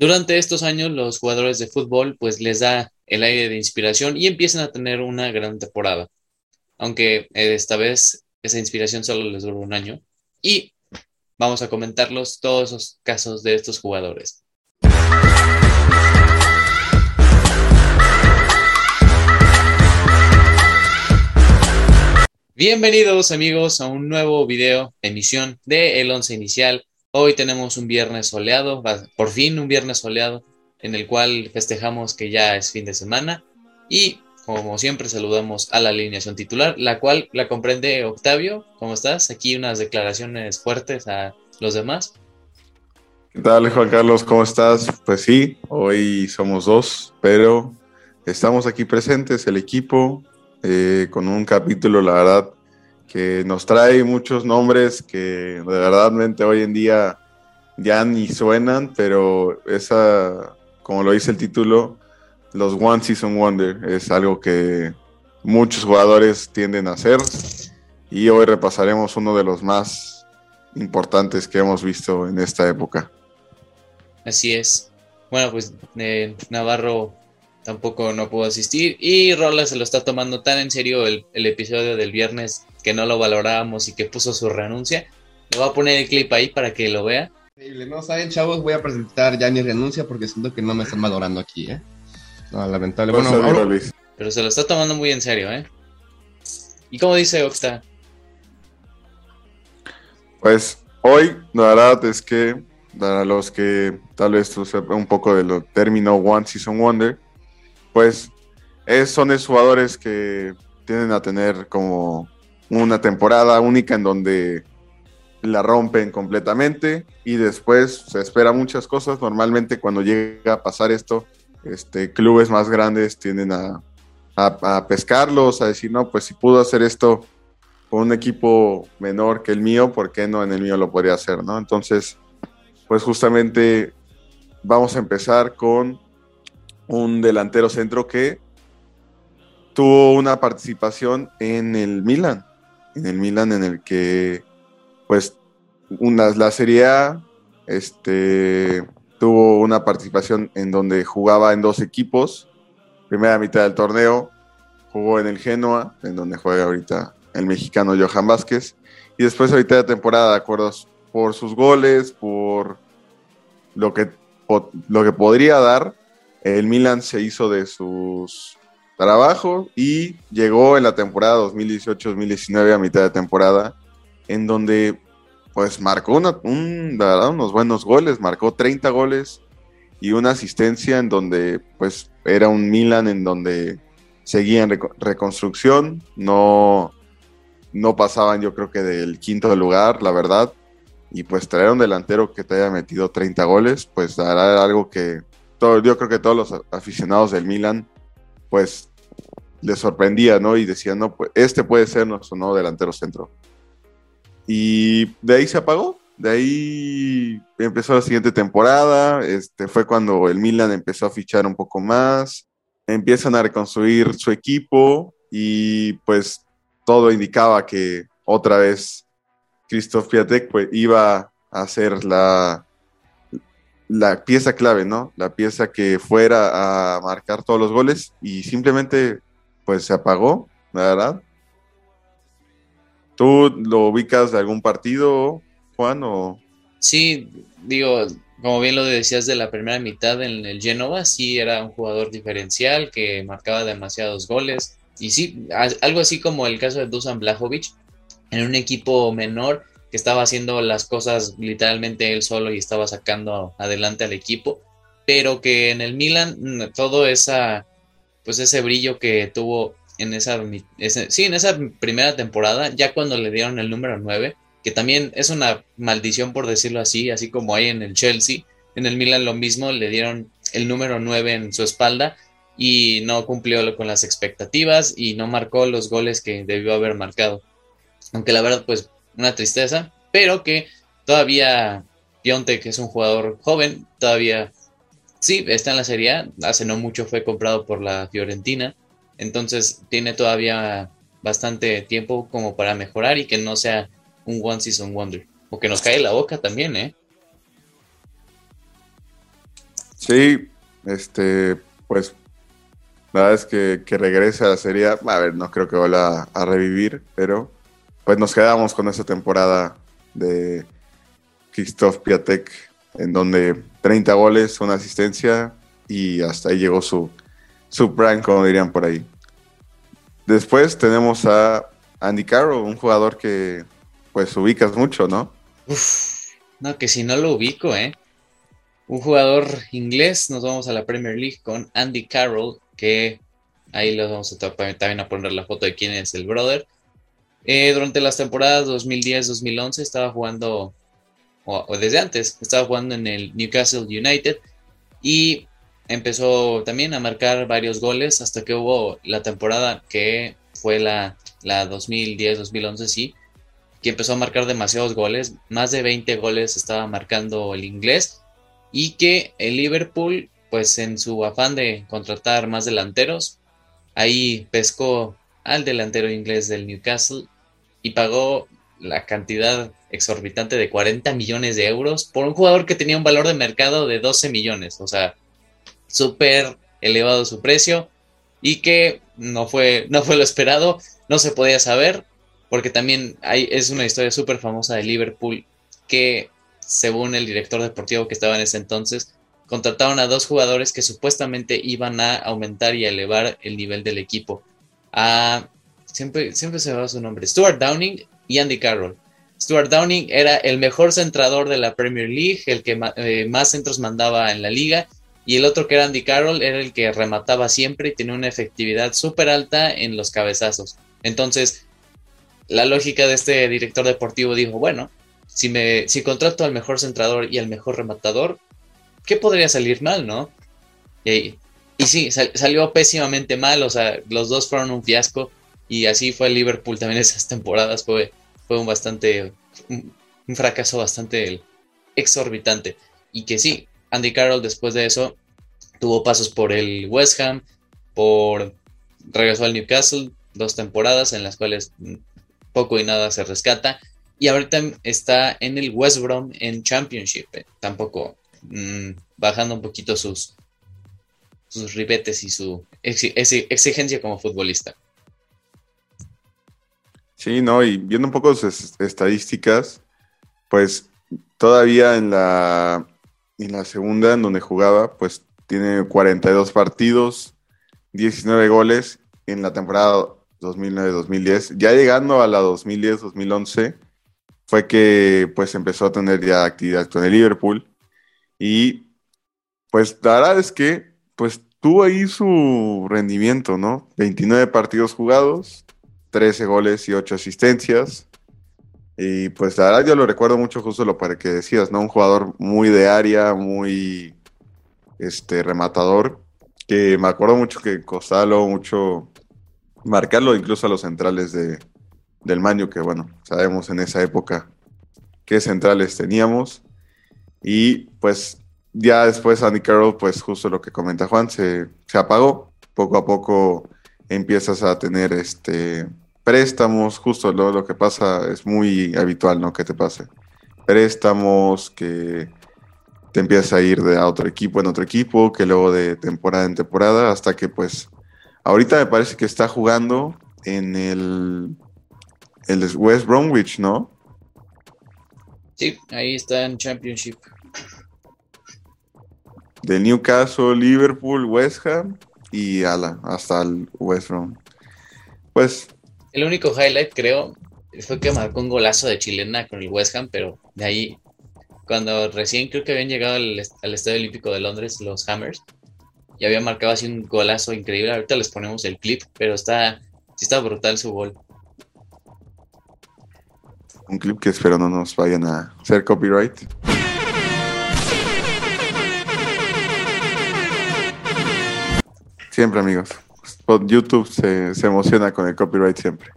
Durante estos años los jugadores de fútbol pues les da el aire de inspiración y empiezan a tener una gran temporada. Aunque eh, esta vez esa inspiración solo les duró un año. Y vamos a comentarlos todos los casos de estos jugadores. Bienvenidos amigos a un nuevo video, emisión de El Once Inicial. Hoy tenemos un viernes soleado, por fin un viernes soleado, en el cual festejamos que ya es fin de semana y como siempre saludamos a la alineación titular, la cual la comprende Octavio. ¿Cómo estás? Aquí unas declaraciones fuertes a los demás. ¿Qué tal Juan Carlos? ¿Cómo estás? Pues sí, hoy somos dos, pero estamos aquí presentes, el equipo, eh, con un capítulo, la verdad, que nos trae muchos nombres que de verdad hoy en día ya ni suenan, pero esa, como lo dice el título, los One Season Wonder es algo que muchos jugadores tienden a hacer y hoy repasaremos uno de los más importantes que hemos visto en esta época. Así es. Bueno, pues eh, Navarro tampoco no pudo asistir. Y Rola se lo está tomando tan en serio el, episodio del viernes que no lo valorábamos y que puso su renuncia. Le voy a poner el clip ahí para que lo vea. No saben, chavos, voy a presentar ya mi renuncia porque siento que no me están valorando aquí, ¿eh? No, lamentable. Bueno, pero se lo está tomando muy en serio, ¿eh? ¿Y cómo dice Oxta? Pues hoy, la verdad es que para los que tal vez un poco de lo término One Season Wonder, pues son esos jugadores que tienden a tener como una temporada única en donde la rompen completamente y después se espera muchas cosas. Normalmente cuando llega a pasar esto, este, clubes más grandes tienden a, a, pescarlos, a decir, no, pues si pudo hacer esto con un equipo menor que el mío, ¿por qué no en el mío lo podría hacer? ¿no? Entonces, pues justamente vamos a empezar con un delantero centro que tuvo una participación en el Milan, en el Milan en el que pues una, la Serie A este, tuvo una participación en donde jugaba en dos equipos, primera mitad del torneo jugó en el Genoa, en donde juega ahorita el mexicano Johan Vázquez, y después ahorita de temporada, de acuerdo por sus goles, por lo que, lo que podría dar, el Milan se hizo de sus trabajos y llegó en la temporada 2018-2019 a mitad de temporada, en donde pues marcó unos buenos goles, marcó 30 goles y una asistencia en donde pues era un Milan en donde seguían reconstrucción, no, no pasaban yo creo que del quinto lugar, la verdad, y pues traer un delantero que te haya metido 30 goles, pues dará algo que yo creo que todos los aficionados del Milan, pues les sorprendía, ¿no? Y decían, no, pues este puede ser nuestro nuevo delantero centro. Y de ahí se apagó, de ahí empezó la siguiente temporada, este, fue cuando el Milan empezó a fichar un poco más, empiezan a reconstruir su equipo y pues todo indicaba que otra vez Christoph Piatek pues, iba a ser la, la pieza clave, ¿no? La pieza que fuera a marcar todos los goles y simplemente pues se apagó, la verdad. ¿Tú lo ubicas de algún partido, Juan? O... Sí, digo, como bien lo decías de la primera mitad en el Genova, sí era un jugador diferencial que marcaba demasiados goles. Y sí, algo así como el caso de Dusan Blajovic, en un equipo menor que estaba haciendo las cosas literalmente él solo y estaba sacando adelante al equipo, pero que en el Milan mm, todo esa pues ese brillo que tuvo en esa sí, en esa primera temporada, ya cuando le dieron el número 9, que también es una maldición por decirlo así, así como hay en el Chelsea, en el Milan lo mismo, le dieron el número 9 en su espalda y no cumplió con las expectativas y no marcó los goles que debió haber marcado. Aunque la verdad pues una tristeza, pero que todavía Pionte, que es un jugador joven, todavía sí está en la Serie hace no mucho fue comprado por la Fiorentina, entonces tiene todavía bastante tiempo como para mejorar y que no sea un one season wonder, o que nos cae la boca también, ¿eh? Sí, este, pues la verdad es que, que regrese a la serie. A ver, no creo que vuelva a, a revivir, pero pues nos quedamos con esa temporada de Christoph Piatek, en donde 30 goles, una asistencia y hasta ahí llegó su, su prime, como dirían por ahí. Después tenemos a Andy Carroll, un jugador que pues ubicas mucho, ¿no? Uf, no, que si no lo ubico, ¿eh? Un jugador inglés, nos vamos a la Premier League con Andy Carroll, que ahí les vamos a también a poner la foto de quién es el brother. Eh, durante las temporadas 2010-2011 estaba jugando, o, desde antes, estaba jugando en el Newcastle United y empezó también a marcar varios goles hasta que hubo la temporada que fue la, la 2010-2011, sí, que empezó a marcar demasiados goles, más de 20 goles estaba marcando el inglés y que el Liverpool, pues en su afán de contratar más delanteros, ahí pescó al delantero inglés del Newcastle y pagó la cantidad exorbitante de 40 millones de euros por un jugador que tenía un valor de mercado de 12 millones, o sea, súper elevado su precio y que no fue, no fue lo esperado, no se podía saber, porque también hay, es una historia súper famosa de Liverpool que, según el director deportivo que estaba en ese entonces, contrataron a dos jugadores que supuestamente iban a aumentar y elevar el nivel del equipo. A, siempre, siempre se va su nombre, Stuart Downing y Andy Carroll. Stuart Downing era el mejor centrador de la Premier League, el que eh, más centros mandaba en la liga, y el otro que era Andy Carroll era el que remataba siempre y tenía una efectividad súper alta en los cabezazos. Entonces, la lógica de este director deportivo dijo, bueno, si, me, si contrato al mejor centrador y al mejor rematador, ¿qué podría salir mal, no? Y, y sí, salió pésimamente mal, o sea, los dos fueron un fiasco y así fue Liverpool también esas temporadas, fue, fue un bastante, un fracaso bastante exorbitante. Y que sí, Andy Carroll después de eso tuvo pasos por el West Ham, por regresó al Newcastle, dos temporadas en las cuales poco y nada se rescata. Y ahorita está en el West Brom en Championship, eh, tampoco mmm, bajando un poquito sus, sus ribetes y su exigencia como futbolista. Sí, no, y viendo un poco sus estadísticas, pues todavía en la, en la segunda, en donde jugaba, pues tiene 42 partidos, 19 goles en la temporada 2009-2010. Ya llegando a la 2010-2011, fue que pues empezó a tener ya actividad con el Liverpool. Y pues la verdad es que pues tuvo ahí su rendimiento, ¿no? 29 partidos jugados, 13 goles y 8 asistencias. Y pues la verdad yo lo recuerdo mucho justo lo para que decías, ¿no? Un jugador muy de área, muy este rematador, que me acuerdo mucho que costaba mucho marcarlo incluso a los centrales de, del Maño, que bueno, sabemos en esa época qué centrales teníamos. Y pues ya después Andy Carroll, pues justo lo que comenta Juan, se, se apagó. Poco a poco empiezas a tener este préstamos, justo lo, lo, que pasa es muy habitual, ¿no? Que te pase. Préstamos, que te empiezas a ir de a otro equipo en otro equipo, que luego de temporada en temporada, hasta que pues ahorita me parece que está jugando en el, el West Bromwich, ¿no? Sí, ahí está en Championship. De Newcastle, Liverpool, West Ham y ala, hasta el West Brom. Pues el único highlight, creo, fue que marcó un golazo de chilena con el West Ham, pero de ahí, cuando recién creo que habían llegado al, Estadio Olímpico de Londres, los Hammers, y había marcado así un golazo increíble. Ahorita les ponemos el clip, pero está, sí está brutal su gol. Un clip que espero no nos vayan a hacer copyright. Siempre, amigos. YouTube se, se, emociona con el copyright siempre.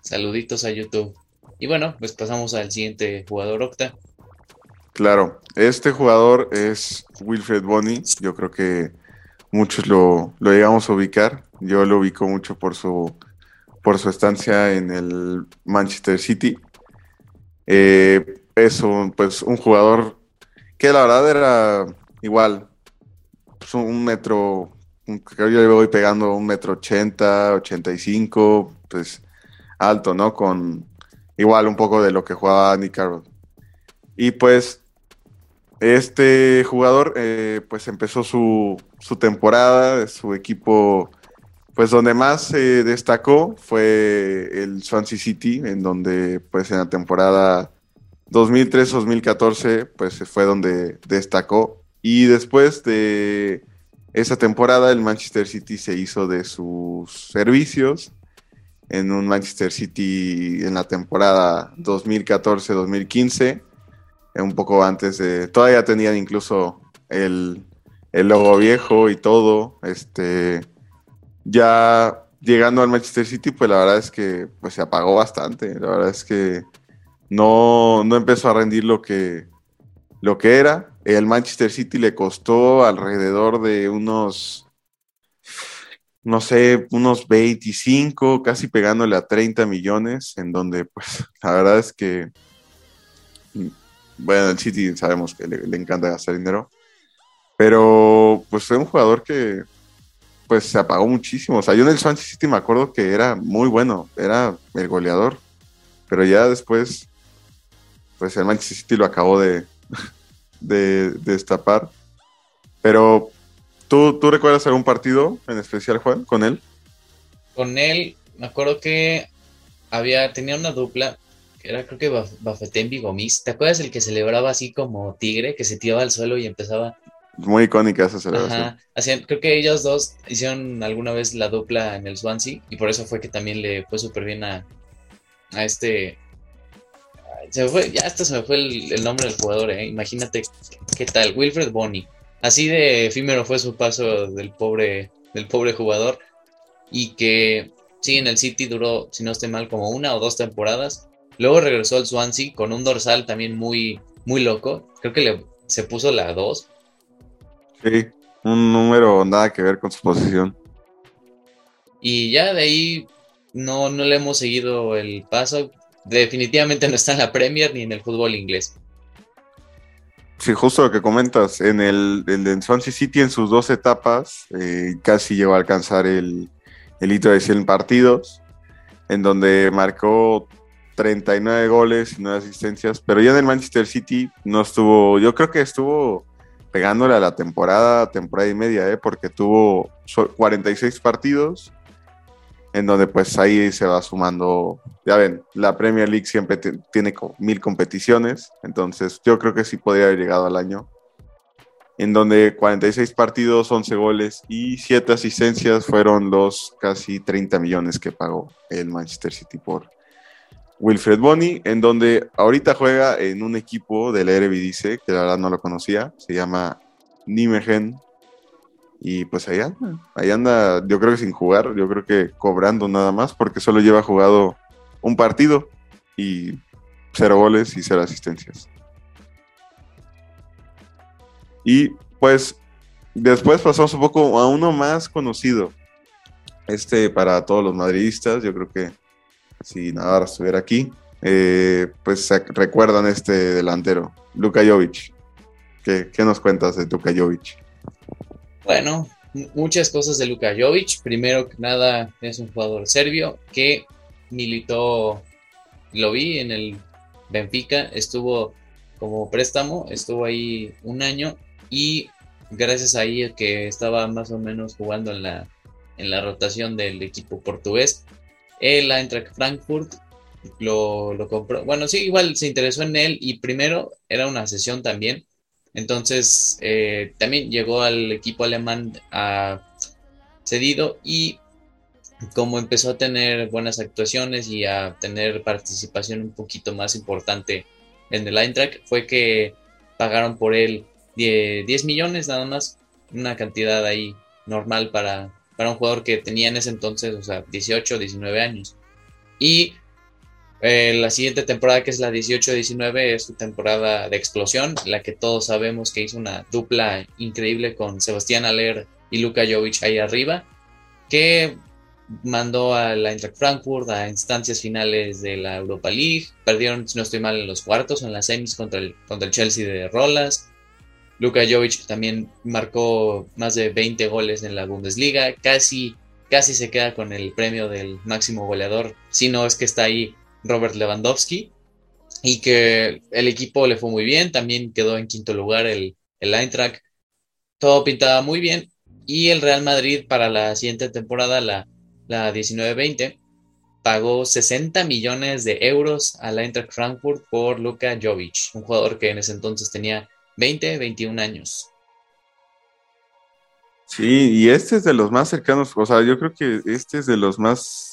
Saluditos a YouTube. Y bueno, pues pasamos al siguiente jugador Octa. Claro, este jugador es Wilfred Bonny. Yo creo que muchos lo, lo llegamos a ubicar. Yo lo ubico mucho por su, por su estancia en el Manchester City. Eh, es un, pues, un jugador que la verdad era igual pues, un metro, creo yo le voy pegando un metro ochenta, ochenta y cinco, pues alto, ¿no? Con igual un poco de lo que jugaba Nick Carroll. Y pues este jugador eh, pues empezó su, su temporada, su equipo pues donde más se destacó fue el Swansea City, en donde pues en la temporada 2003-2014 pues fue donde destacó. Y después de esa temporada el Manchester City se hizo de sus servicios en un Manchester City en la temporada 2014-2015, un poco antes de, todavía tenían incluso el, el logo viejo y todo, este ya llegando al Manchester City, pues la verdad es que pues, se apagó bastante. La verdad es que no, no empezó a rendir lo que, lo que era. El Manchester City le costó alrededor de unos, no sé, unos 25, casi pegándole a 30 millones, en donde pues la verdad es que, bueno, el City sabemos que le, le encanta gastar dinero, pero pues fue un jugador que pues se apagó muchísimo. O sea, yo en el Swansea City me acuerdo que era muy bueno, era el goleador. Pero ya después, pues el Manchester City lo acabó de, de, destapar. Pero, ¿tú, ¿tú recuerdas algún partido en especial, Juan, con él? Con él, me acuerdo que había, tenía una dupla, que era creo que Bafetén Bigomis. ¿Te acuerdas el que celebraba así como tigre, que se tiraba al suelo y empezaba muy icónica esa celebración. Hacían, creo que ellos dos hicieron alguna vez la dupla en el Swansea y por eso fue que también le fue súper bien a, a este. Se fue, ya hasta se me fue el, nombre del jugador, ¿eh? Imagínate qué tal, Wilfred Bonny. Así de efímero fue su paso del pobre, del pobre jugador y que sí, en el City duró, si no estoy mal, como una o dos temporadas. Luego regresó al Swansea con un dorsal también muy, muy loco. Creo que le, se puso la 2 Sí, un número nada que ver con su posición. Y ya de ahí no, no le hemos seguido el paso. Definitivamente no está en la Premier ni en el fútbol inglés. Sí, justo lo que comentas, en el, Swansea City en sus dos etapas eh, casi llegó a alcanzar el, el hito de 100 partidos, en donde marcó 39 goles y 9 asistencias, pero ya en el Manchester City no estuvo, yo creo que estuvo pegándole a la temporada, temporada y media, ¿eh? porque tuvo 46 partidos, en donde pues ahí se va sumando, ya ven, la Premier League siempre tiene mil competiciones, entonces yo creo que sí podría haber llegado al año, en donde 46 partidos, 11 goles y 7 asistencias fueron los casi 30 millones que pagó el Manchester City por, Wilfred Boni, en donde ahorita juega en un equipo del Eredivisie, que la verdad no lo conocía, se llama Nimegen. Y pues ahí anda, ahí anda, yo creo que sin jugar, yo creo que cobrando nada más, porque solo lleva jugado un partido y cero goles y cero asistencias. Y pues después pasamos un poco a uno más conocido. Este para todos los madridistas, yo creo que si Navarra estuviera aquí, eh, pues recuerdan este delantero, Luka Jovic. ¿Qué, nos cuentas de Luka Jovic? Bueno, muchas cosas de Luka Jovic. Primero que nada, es un jugador serbio que militó, lo vi en el Benfica, estuvo como préstamo, estuvo ahí un año y gracias a ahí que estaba más o menos jugando en la, en la rotación del equipo portugués, el Eintracht Frankfurt lo, lo, compró. Bueno, sí, igual se interesó en él y primero era una sesión también. Entonces eh, también llegó al equipo alemán a cedido y como empezó a tener buenas actuaciones y a tener participación un poquito más importante en el Eintracht, fue que pagaron por él 10 millones nada más, una cantidad ahí normal para, para un jugador que tenía en ese entonces, o sea, 18, 19 años. Y la siguiente temporada, que es la 18-19, es su temporada de explosión, la que todos sabemos que hizo una dupla increíble con Sebastián Aller y Luka Jovic ahí arriba, que mandó a la Eintracht Frankfurt a instancias finales de la Europa League, perdieron, si no estoy mal, en los cuartos, en las semis contra el, contra el Chelsea de Rolas, Luka Jovic también marcó más de 20 goles en la Bundesliga, casi, casi se queda con el premio del máximo goleador, si no es que está ahí Robert Lewandowski, y que el equipo le fue muy bien, también quedó en quinto lugar el, el Eintracht, todo pintaba muy bien, y el Real Madrid para la siguiente temporada, la, la 19-20, pagó 60 millones de euros al Eintracht Frankfurt por Luka Jovic, un jugador que en ese entonces tenía 20, 21 años. Sí, y este es de los más cercanos, o sea, yo creo que este es de los más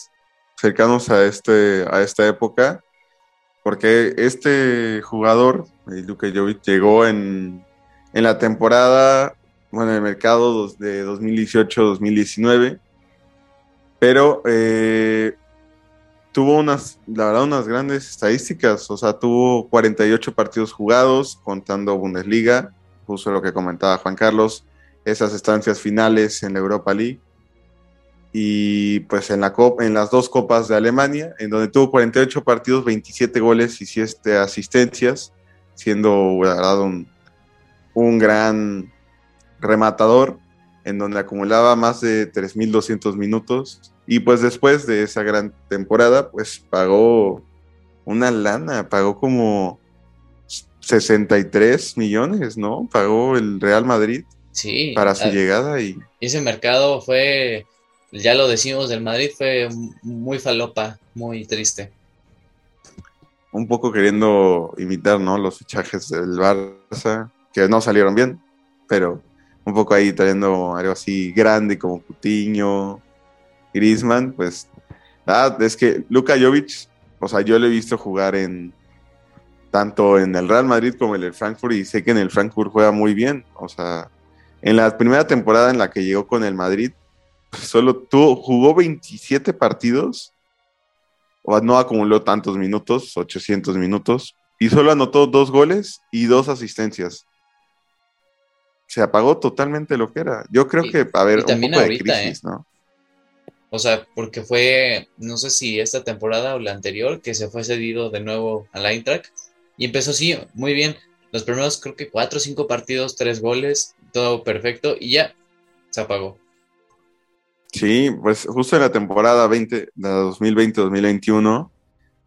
cercanos a, este, a esta época, porque este jugador, Luka Jovic, llegó en, en la temporada, bueno, en el mercado de 2018-2019, pero eh, tuvo unas, la verdad, unas grandes estadísticas. O sea, tuvo 48 partidos jugados, contando Bundesliga, justo lo que comentaba Juan Carlos, esas estancias finales en la Europa League. Y pues en, la en las dos copas de Alemania, en donde tuvo 48 partidos, 27 goles y 7 asistencias, siendo, la verdad, un, un gran rematador, en donde acumulaba más de 3.200 minutos y pues después de esa gran temporada, pues pagó una lana, pagó como 63 millones, ¿no? Pagó el Real Madrid sí, para su llegada y ese mercado fue, ya lo decimos del Madrid, fue muy falopa, muy triste. Un poco queriendo imitar, ¿no? Los fichajes del Barça, que no salieron bien, pero un poco ahí trayendo algo así grande como Cutiño, Griezmann, pues, ah, es que Luka Jovic, o sea, yo lo he visto jugar en tanto en el Real Madrid como en el Frankfurt y sé que en el Frankfurt juega muy bien, o sea, en la primera temporada en la que llegó con el Madrid, pues, solo tuvo, jugó 27 partidos, o no acumuló tantos minutos, 800 minutos, y solo anotó dos goles y dos asistencias. Se apagó totalmente lo que era. Yo creo que, a ver, un poco de crisis, ¿eh? ¿no? O sea, porque fue, no sé si esta temporada o la anterior, que se fue cedido de nuevo al Eintracht. Y empezó así, muy bien. Los primeros creo que cuatro o cinco partidos, tres goles, todo perfecto. Y ya se apagó. Sí, pues justo en la temporada 20, de 2020-2021,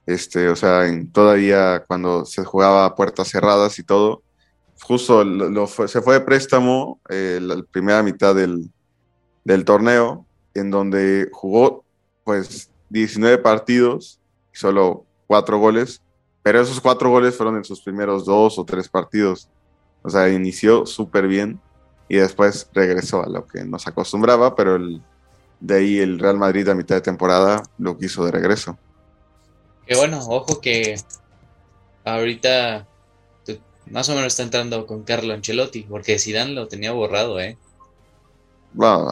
este, o sea, en, todavía cuando se jugaba a puertas cerradas y todo, justo lo, se fue de préstamo eh, la primera mitad del, del torneo en donde jugó pues 19 partidos y solo 4 goles, pero esos 4 goles fueron en sus primeros 2 o 3 partidos. O sea, inició súper bien y después regresó a lo que nos acostumbraba, pero el, de ahí el Real Madrid a mitad de temporada lo quiso de regreso. Que bueno, ojo que ahorita más o menos está entrando con Carlo Ancelotti, porque Zidane lo tenía borrado, ¿eh? bueno,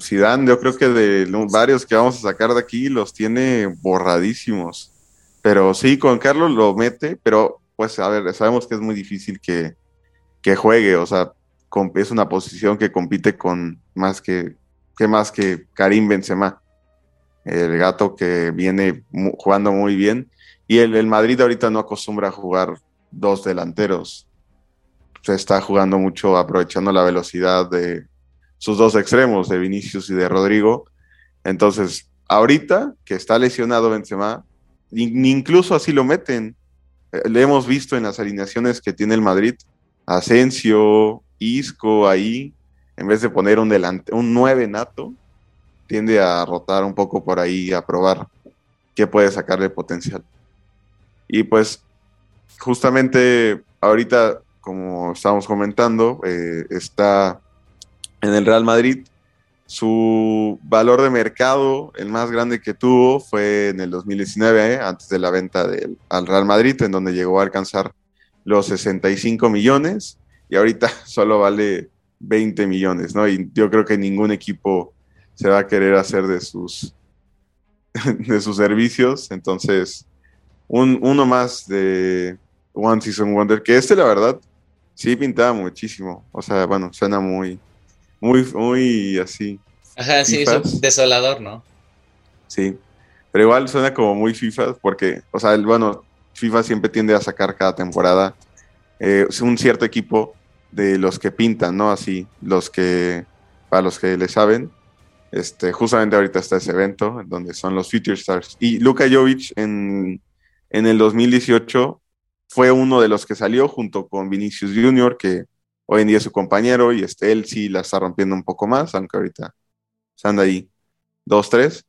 Zidane, yo creo que de varios que vamos a sacar de aquí los tiene borradísimos. Pero sí, con Carlos lo mete, pero pues a ver, sabemos que es muy difícil que, juegue, o sea, es una posición que compite con más que, que más que Karim Benzema, el gato que viene jugando muy bien. Y el, el Madrid ahorita no acostumbra a jugar dos delanteros. Se está jugando mucho aprovechando la velocidad de, sus dos extremos, de Vinicius y de Rodrigo. Entonces, ahorita que está lesionado Benzema, incluso así lo meten. Eh, le hemos visto en las alineaciones que tiene el Madrid, Asensio, Isco ahí, en vez de poner un delante, un 9 nato, tiende a rotar un poco por ahí, a probar qué puede sacarle potencial. Y pues, justamente ahorita, como estamos comentando, eh, está en el Real Madrid. Su valor de mercado, el más grande que tuvo, fue en el 2019, ¿eh? antes de la venta del, al Real Madrid, en donde llegó a alcanzar los 65 millones y ahorita solo vale 20 millones, ¿no? Y yo creo que ningún equipo se va a querer hacer de sus, de sus servicios. Entonces, un, uno más de One Season Wonder, que este, la verdad, sí pintaba muchísimo. O sea, bueno, suena muy, muy, muy así. Ajá, sí, es desolador, ¿no? Sí, pero igual suena como muy FIFA porque, o sea, el, bueno, FIFA siempre tiende a sacar cada temporada eh, un cierto equipo de los que pintan, ¿no? Así, los que, para los que le saben, este, justamente ahorita está ese evento, donde son los Future Stars. Y Luka Jovic en, en el 2018 fue uno de los que salió junto con Vinicius Jr., que hoy en día es su compañero, y este, él sí la está rompiendo un poco más, aunque ahorita se anda ahí dos, tres,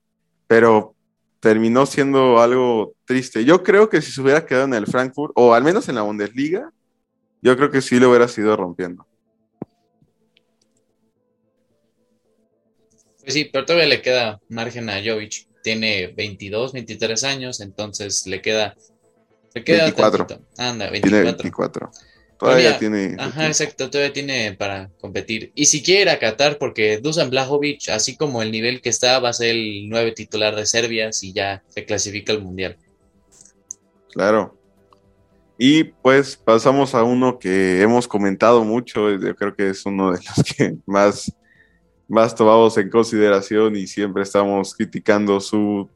pero terminó siendo algo triste. Yo creo que si se hubiera quedado en el Frankfurt, o al menos en la Bundesliga, yo creo que sí lo hubiera sido rompiendo. Pues sí, pero todavía le queda margen a Jovic. Tiene 22, 23 años, entonces le queda. Le queda 24. Anda, 24. Tiene 24. Todavía, tiene. Ajá, exacto, todavía tiene para competir. Y si quiere ir a Qatar, porque Dusan Blajovic, así como el nivel que está, va a ser el nueve titular de Serbia si ya se clasifica al mundial. Claro. Y pues pasamos a uno que hemos comentado mucho, yo creo que es uno de los que más más tomamos en consideración y siempre estamos criticando su,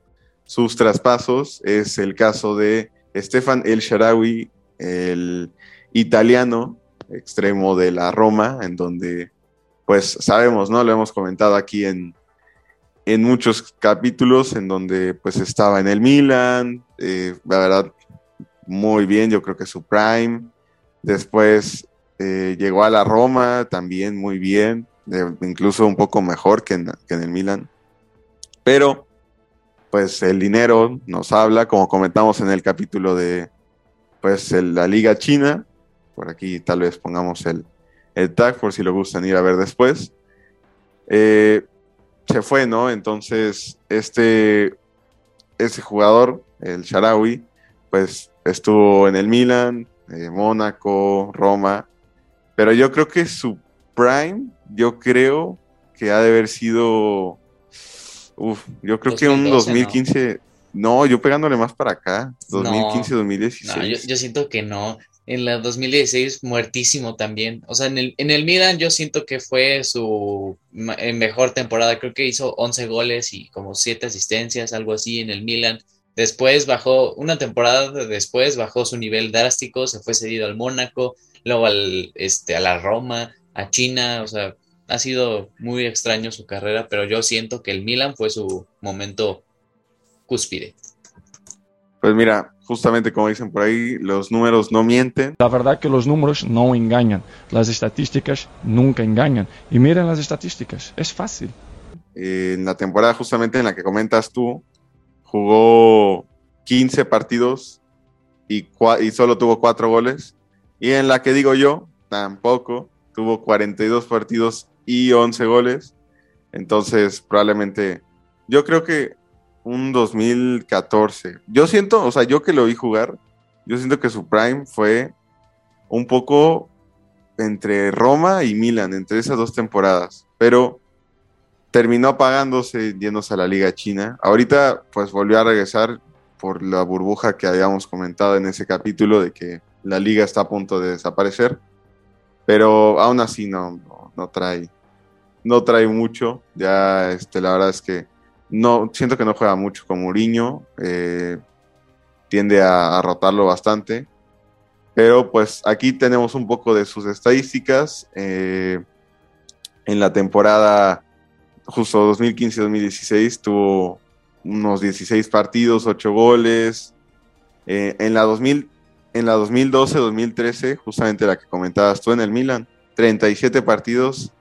sus traspasos es el caso de Stefan El Sharawi, el italiano extremo de la Roma, en donde pues sabemos, ¿no? Lo hemos comentado aquí en, en muchos capítulos, en donde pues estaba en el Milan, eh, la verdad, muy bien, yo creo que su prime. Después eh, llegó a la Roma, también muy bien incluso un poco mejor que en, el Milan. Pero, pues el dinero nos habla, como comentamos en el capítulo de pues la Liga China. Por aquí tal vez pongamos el, tag por si lo gustan ir a ver después. Eh, se fue, ¿no? Entonces, este, ese jugador, el Sharawi, pues estuvo en el Milan, eh, Mónaco, Roma, pero yo creo que su prime yo creo que ha de haber sido. Uf, yo creo que un 2015. No. yo pegándole más para acá. 2015, 2016. No, yo, siento que no. En la 2016, muertísimo también. O sea, en el, en el Milan, yo siento que fue su mejor temporada. Creo que hizo 11 goles y como 7 asistencias, algo así en el Milan. Después bajó, una temporada después bajó su nivel drástico, se fue cedido al Mónaco, luego al, este, a la Roma, a China, o sea, ha sido muy extraño su carrera, pero yo siento que el Milan fue su momento cúspide. Pues mira, justamente como dicen por ahí, los números no mienten. La verdad que los números no engañan, las estadísticas nunca engañan. Y miren las estadísticas, es fácil. en la temporada justamente en la que comentas tú, jugó 15 partidos y, solo tuvo 4 goles. Y en la que digo yo, tampoco, tuvo 42 partidos y 11 goles. Entonces, probablemente, yo creo que un 2014. Yo siento, o sea, yo que lo vi jugar, yo siento que su prime fue un poco entre Roma y Milan, entre esas dos temporadas, pero terminó apagándose yéndose a la Liga China. Ahorita, pues volvió a regresar por la burbuja que habíamos comentado en ese capítulo de que la liga está a punto de desaparecer pero aún así no, no, trae, no trae mucho. Ya, este, la verdad es que no, siento que no juega mucho con Mourinho, eh, tiende a, rotarlo bastante. Pero pues aquí tenemos un poco de sus estadísticas. Eh, en la temporada justo 2015-2016 tuvo unos 16 partidos, 8 goles. Eh, en la 2000, en la 2012-2013, justamente la que comentabas tú en el Milan, 37 partidos,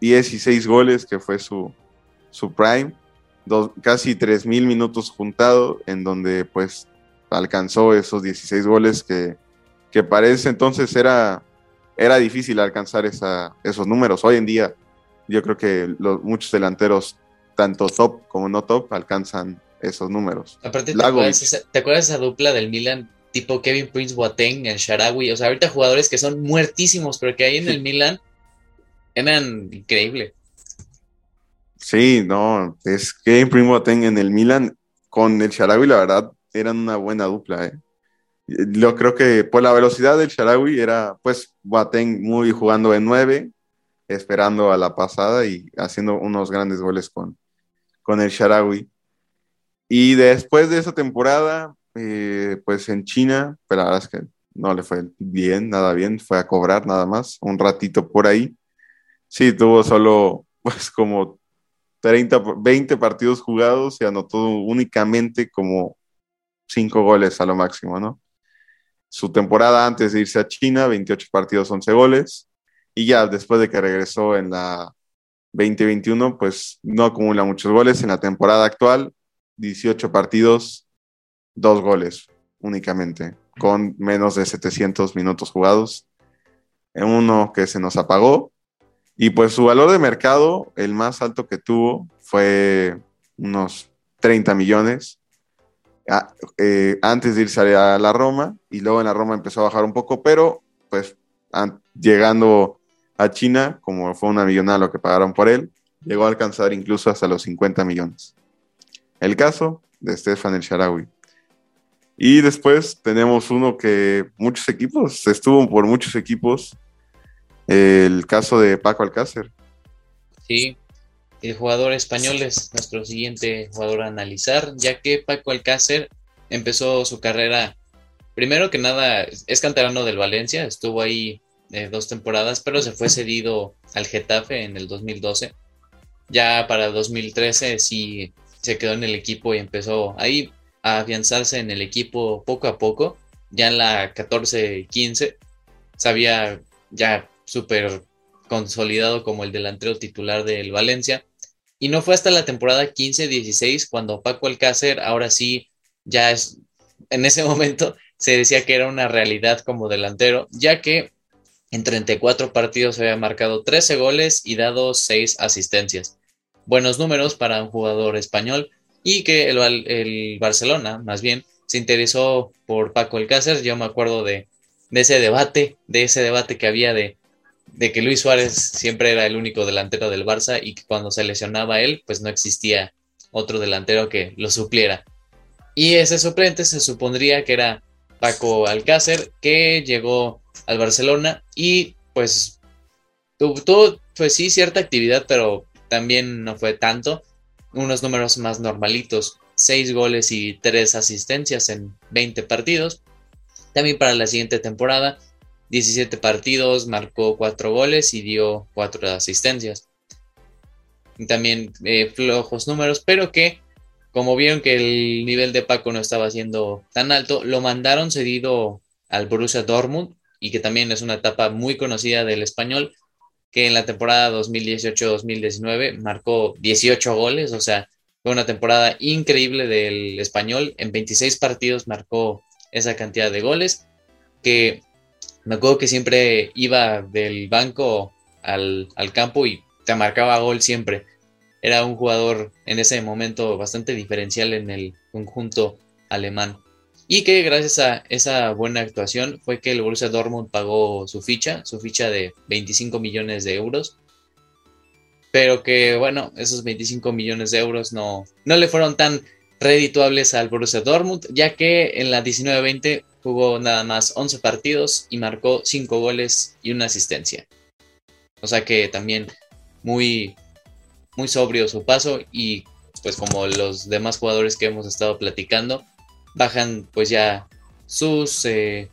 16 goles, que fue su, su prime, casi 3.000 minutos juntado, en donde pues alcanzó esos 16 goles que, que parece entonces era, era difícil alcanzar esa, esos números. Hoy en día yo creo que los, muchos delanteros, tanto top como no top, alcanzan esos números. Aparte, ¿te acuerdas, ¿te acuerdas esa dupla del Milan tipo Kevin Prince Boateng, el Sharawi, o sea, ahorita jugadores que son muertísimos, pero que ahí en el Milan eran increíble. Sí, no, es Kevin Prince Boateng en el Milan con el Sharawi, la verdad, eran una buena dupla, ¿eh? Yo creo que por la velocidad del Sharawi era, pues, Boateng muy jugando en nueve, esperando a la pasada y haciendo unos grandes goles con, con el Sharawi. Y después de esa temporada, eh, pues en China, pero la verdad es que no le fue bien, nada bien, fue a cobrar nada más, un ratito por ahí. Sí, tuvo solo pues como 30, 20 partidos jugados y anotó únicamente como 5 goles a lo máximo, ¿no? Su temporada antes de irse a China, 28 partidos, 11 goles. Y ya después de que regresó en la 2021, pues no acumula muchos goles. En la temporada actual, 18 partidos, 2 goles únicamente, con menos de 700 minutos jugados. En uno que se nos apagó. Y pues su valor de mercado, el más alto que tuvo, fue unos 30 millones. Eh, antes de irse a la Roma y luego en la Roma empezó a bajar un poco, pero pues llegando a China, como fue una millonada lo que pagaron por él, llegó a alcanzar incluso hasta los 50 millones. El caso de Stefan El Sharawi. Y después tenemos uno que muchos equipos, estuvo por muchos equipos, el caso de Paco Alcácer. Sí, el jugador español es nuestro siguiente jugador a analizar, ya que Paco Alcácer empezó su carrera, primero que nada, es canterano del Valencia, estuvo ahí dos temporadas, pero se fue cedido al Getafe en el 2012. Ya para 2013 sí se quedó en el equipo y empezó ahí a afianzarse en el equipo poco a poco. Ya en la 14-15 sabía ya súper consolidado como el delantero titular del Valencia. Y no fue hasta la temporada 15-16 cuando Paco Alcácer ahora sí ya es, en ese momento se decía que era una realidad como delantero, ya que en 34 partidos había marcado 13 goles y dado 6 asistencias. Buenos números para un jugador español y que el, el Barcelona, más bien, se interesó por Paco Alcácer. Yo me acuerdo de, de ese debate, de ese debate que había de de que Luis Suárez siempre era el único delantero del Barça y que cuando se lesionaba él, pues no existía otro delantero que lo supliera. Y ese suplente se supondría que era Paco Alcácer, que llegó al Barcelona y pues tuvo, pues sí, cierta actividad, pero también no fue tanto. Unos números más normalitos, 6 goles y 3 asistencias en 20 partidos. También para la siguiente temporada 17 partidos, marcó 4 goles y dio 4 asistencias. También eh, flojos números, pero que como vieron que el nivel de Paco no estaba siendo tan alto, lo mandaron cedido al Borussia Dortmund y que también es una etapa muy conocida del español, que en la temporada 2018-2019 marcó 18 goles, o sea, fue una temporada increíble del español, en 26 partidos marcó esa cantidad de goles, que me acuerdo que siempre iba del banco al, campo y te marcaba gol siempre. Era un jugador en ese momento bastante diferencial en el conjunto alemán. Y que gracias a esa buena actuación fue que el Borussia Dortmund pagó su ficha, su ficha de 25 millones de euros. Pero que bueno, esos 25 millones de euros no, no le fueron tan redituables al Borussia Dortmund, ya que en la 19-20 jugó nada más 11 partidos y marcó 5 goles y una asistencia. O sea que también muy, muy sobrio su paso y pues como los demás jugadores que hemos estado platicando, bajan pues ya sus eh,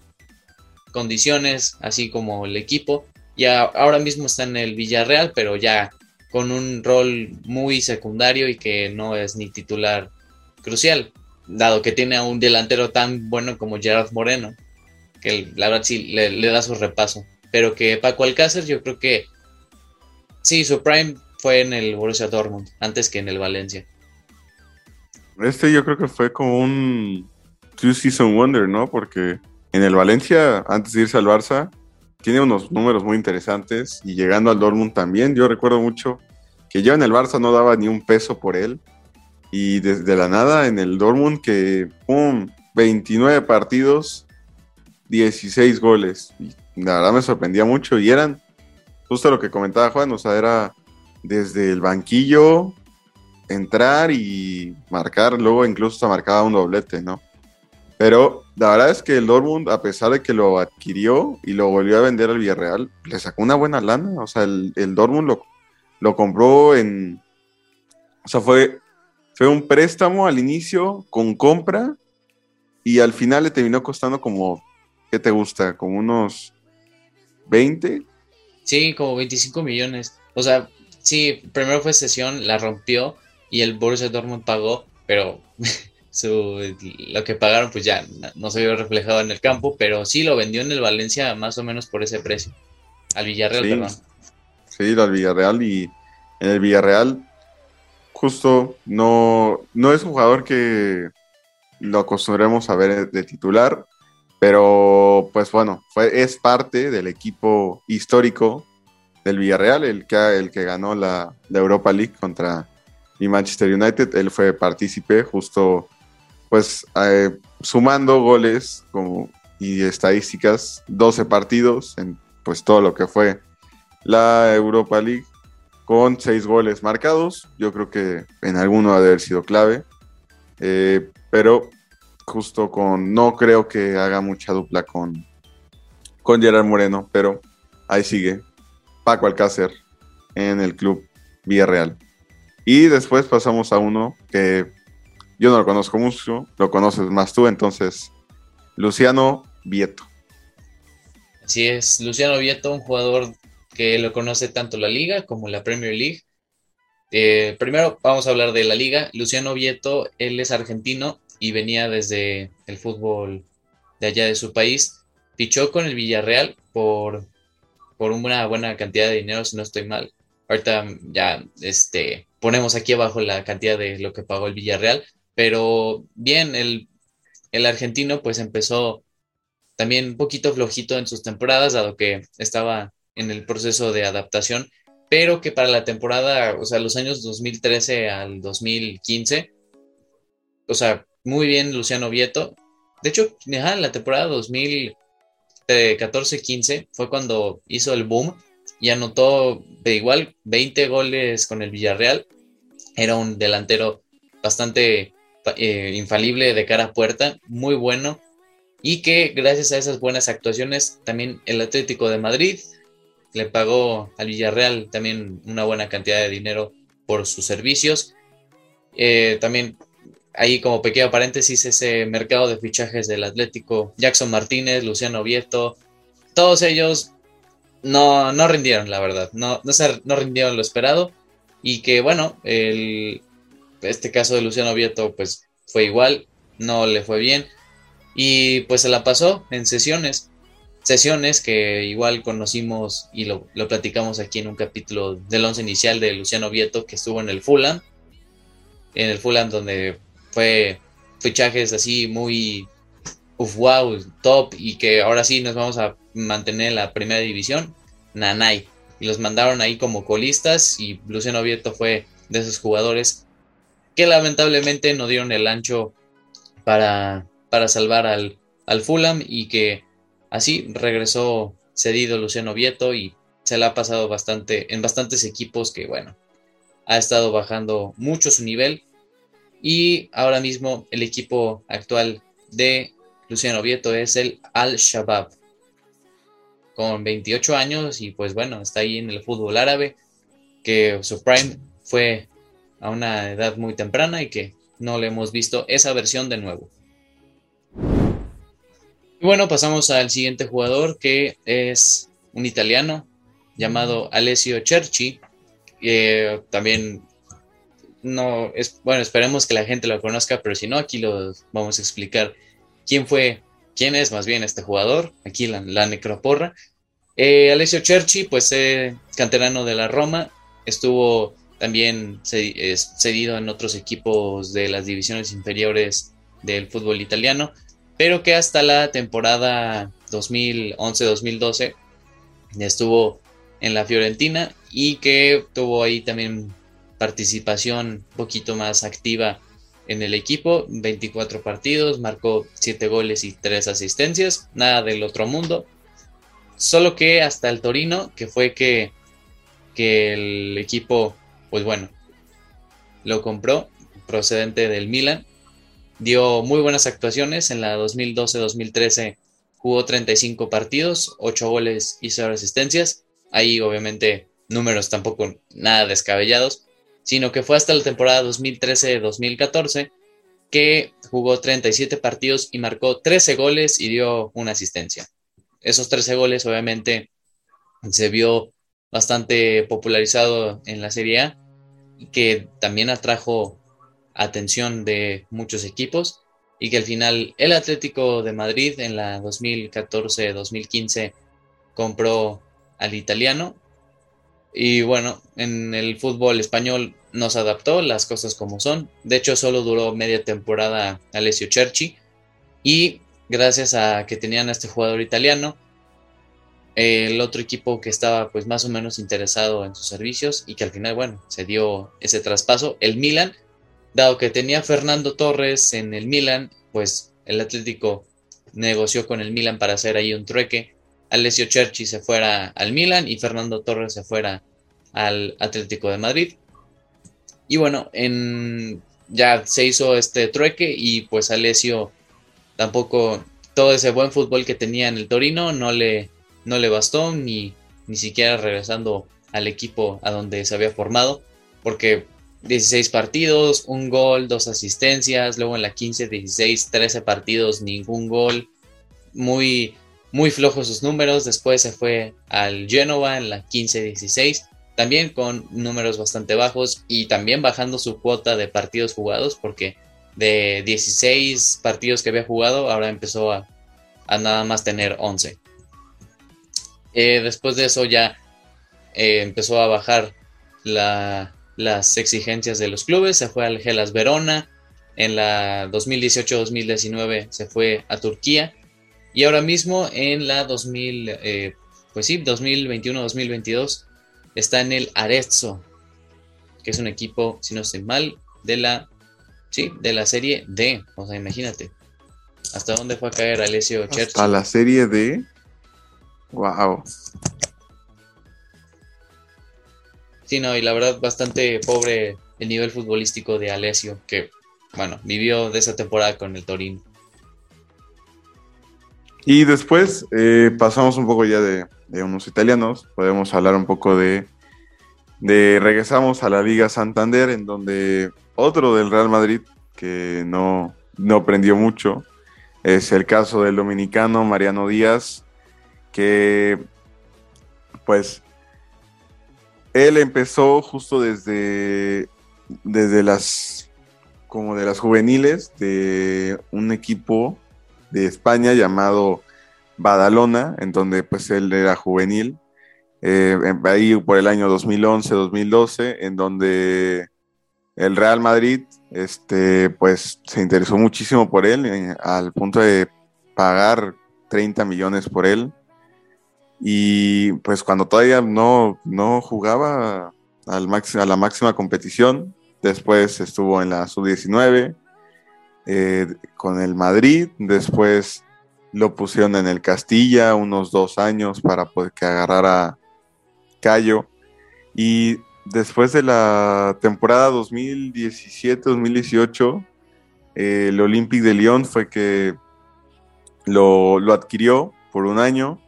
condiciones, así como el equipo. Ya ahora mismo está en el Villarreal, pero ya con un rol muy secundario y que no es ni titular crucial dado que tiene a un delantero tan bueno como Gerard Moreno, que la verdad sí le, da su repaso. Pero que Paco Alcácer, yo creo que sí, su prime fue en el Borussia Dortmund, antes que en el Valencia. Este yo creo que fue como un two season wonder, ¿no? Porque en el Valencia, antes de irse al Barça, tiene unos números muy interesantes y llegando al Dortmund también, yo recuerdo mucho que yo en el Barça no daba ni un peso por él y desde la nada en el Dortmund que, ¡pum!, 29 partidos, 16 goles. Y la verdad me sorprendía mucho y eran justo lo que comentaba Juan, o sea, era desde el banquillo entrar y marcar, luego incluso se marcaba un doblete, ¿no? Pero la verdad es que el Dortmund, a pesar de que lo adquirió y lo volvió a vender al Villarreal, le sacó una buena lana. O sea, el, el Dortmund lo, lo compró en. O sea, fue fue un préstamo al inicio con compra y al final le terminó costando como ¿qué te gusta? ¿Como unos 20? Sí, como 25 millones. O sea, sí, primero fue sesión, la rompió y el Borussia Dortmund pagó, pero su, lo que pagaron pues ya no se vio reflejado en el campo, pero sí lo vendió en el Valencia más o menos por ese precio. Al Villarreal, Sí. perdón. Sí, al Villarreal y en el Villarreal justo no, no es un jugador que lo acostumbremos a ver de titular, pero pues bueno, fue, es parte del equipo histórico del Villarreal, el que, el que ganó la, la Europa League contra el Manchester United. Él fue partícipe justo pues eh, sumando goles como, y estadísticas, 12 partidos en pues todo lo que fue la Europa League con seis goles marcados. Yo creo que en alguno ha de haber sido clave. Eh, pero justo con. No creo que haga mucha dupla con, con Gerard Moreno, pero ahí sigue Paco Alcácer en el club Villarreal. Y después pasamos a uno que yo no lo conozco mucho, lo conoces más tú, entonces Luciano Vieto. Así es, Luciano Vieto, un jugador que lo conoce tanto la liga como la Premier League. Eh, primero vamos a hablar de la liga. Luciano Vieto, él es argentino y venía desde el fútbol de allá de su país. Fichó con el Villarreal por, por una buena cantidad de dinero, si no estoy mal. Ahorita ya este, ponemos aquí abajo la cantidad de lo que pagó el Villarreal. Pero bien, el, el argentino pues empezó también un poquito flojito en sus temporadas, dado que estaba en el proceso de adaptación, pero que para la temporada, o sea, los años 2013 al 2015, o sea, muy bien Luciano Vieto. De hecho, en la temporada 2014-15 fue cuando hizo el boom y anotó de igual 20 goles con el Villarreal. Era un delantero bastante eh, infalible de cara a puerta, muy bueno y que gracias a esas buenas actuaciones también el Atlético de Madrid le pagó al Villarreal también una buena cantidad de dinero por sus servicios. Eh, también ahí como pequeño paréntesis ese mercado de fichajes del Atlético, Jackson Martínez, Luciano Vieto, todos ellos no, no rindieron, la verdad, no, no, no rindieron lo esperado. Y que bueno, el, este caso de Luciano Vieto pues fue igual, no le fue bien. Y pues se la pasó en sesiones, sesiones que igual conocimos y lo, lo platicamos aquí en un capítulo del once inicial de Luciano Vieto que estuvo en el Fulham, en el Fulham donde fue fichajes así muy uf, wow, top y que ahora sí nos vamos a mantener en la primera división, Nanay. Y los mandaron ahí como colistas y Luciano Vieto fue de esos jugadores que lamentablemente no dieron el ancho para, para salvar al, al Fulham y que así regresó cedido Luciano Vieto y se la ha pasado bastante en bastantes equipos que bueno, ha estado bajando mucho su nivel y ahora mismo el equipo actual de Luciano Vieto es el Al Shabab con 28 años y pues bueno, está ahí en el fútbol árabe que su prime fue a una edad muy temprana y que no le hemos visto esa versión de nuevo. Y bueno, pasamos al siguiente jugador que es un italiano llamado Alessio Cerci. Eh, también no es bueno, esperemos que la gente lo conozca, pero si no, aquí lo vamos a explicar quién fue, quién es más bien este jugador. Aquí la, la necroporra. Eh, Alessio Cerci, pues eh, canterano de la Roma, estuvo también cedido en otros equipos de las divisiones inferiores del fútbol italiano, pero que hasta la temporada 2011-2012 estuvo en la Fiorentina y que tuvo ahí también participación un poquito más activa en el equipo, 24 partidos, marcó 7 goles y 3 asistencias, nada del otro mundo, solo que hasta el Torino, que fue que, que el equipo, pues bueno, lo compró procedente del Milan, dio muy buenas actuaciones en la 2012-2013 jugó 35 partidos, 8 goles y 0 asistencias. Ahí obviamente números tampoco nada descabellados, sino que fue hasta la temporada 2013-2014 que jugó 37 partidos y marcó 13 goles y dio una asistencia. Esos 13 goles obviamente se vio bastante popularizado en la Serie A que también atrajo atención de muchos equipos y que al final el Atlético de Madrid en la 2014-2015 compró al italiano y bueno, en el fútbol español nos adaptó las cosas como son. De hecho, solo duró media temporada Alessio Cerci. Y gracias a que tenían a este jugador italiano, el otro equipo que estaba pues más o menos interesado en sus servicios y que al final, bueno, se dio ese traspaso, el Milan, dado que tenía Fernando Torres en el Milan, pues el Atlético negoció con el Milan para hacer ahí un trueque. Alessio Cerci se fuera al Milan y Fernando Torres se fuera al Atlético de Madrid. Y bueno, en, ya se hizo este trueque y pues Alessio tampoco todo ese buen fútbol que tenía en el Torino no le, no le bastó ni, ni siquiera regresando al equipo a donde se había formado porque 16 partidos, un gol, dos asistencias, luego en la 15, 16, 13 partidos, ningún gol, muy, muy flojos sus números, después se fue al Genova en la 15, 16 también con números bastante bajos y también bajando su cuota de partidos jugados porque de 16 partidos que había jugado ahora empezó a, nada más tener 11. Eh, después de eso ya eh, empezó a bajar las exigencias de los clubes, se fue al Gelas Verona, en la 2018-2019 se fue a Turquía y ahora mismo en la 2000, eh, pues sí, 2021-2022 está en el Arezzo, que es un equipo, si no estoy mal, de la, sí, de la serie D. O sea, imagínate. ¿Hasta dónde fue a caer Alessio Cherchi? A la serie D. Wow. Sí, no, y la verdad, bastante pobre el nivel futbolístico de Alessio, que, bueno, vivió de esa temporada con el Torino. Y después eh, pasamos un poco ya de, de unos italianos, podemos hablar un poco de, de regresamos a la Liga Santander, en donde otro del Real Madrid que no, no mucho es el caso del dominicano Mariano Díaz, que pues él empezó justo desde, desde las como de las juveniles de un equipo de España llamado Badalona, en donde pues él era juvenil, eh, ahí por el año 2011-2012, en donde el Real Madrid este, pues se interesó muchísimo por él, al punto de pagar 30 millones por él. Y pues cuando todavía no, no jugaba al a la máxima competición, después estuvo en la sub-19 eh, con el Madrid, después lo pusieron en el Castilla unos dos años para poder que agarrara Cayo. Y después de la temporada 2017-2018, eh, el Olympique de Lyon fue que lo, adquirió por un año.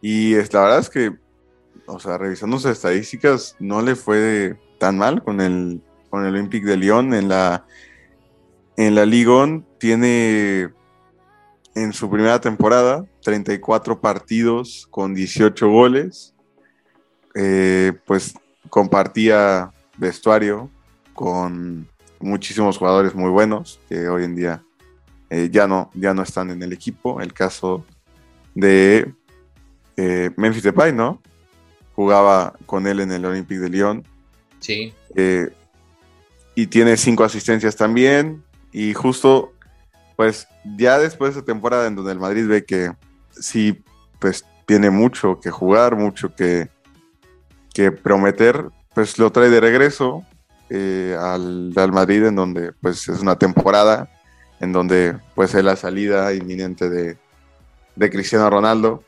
Y es, la verdad es que, o sea, revisando sus estadísticas, no le fue tan mal con el, con el Olympique de Lyon. En la, en la Ligue tiene en su primera temporada, 34 partidos con 18 goles. Eh, pues compartía vestuario con muchísimos jugadores muy buenos que hoy en día eh, ya, no, ya no están en el equipo. El caso de eh, Memphis Depay, ¿no? Jugaba con él en el Olympique de Lyon. Sí. y tiene cinco asistencias también. Y justo pues ya después de esa temporada en donde el Madrid ve que sí, pues tiene mucho que jugar, mucho que, que prometer, pues lo trae de regreso eh, al, Madrid en donde pues es una temporada en donde pues es la salida inminente de, Cristiano Ronaldo.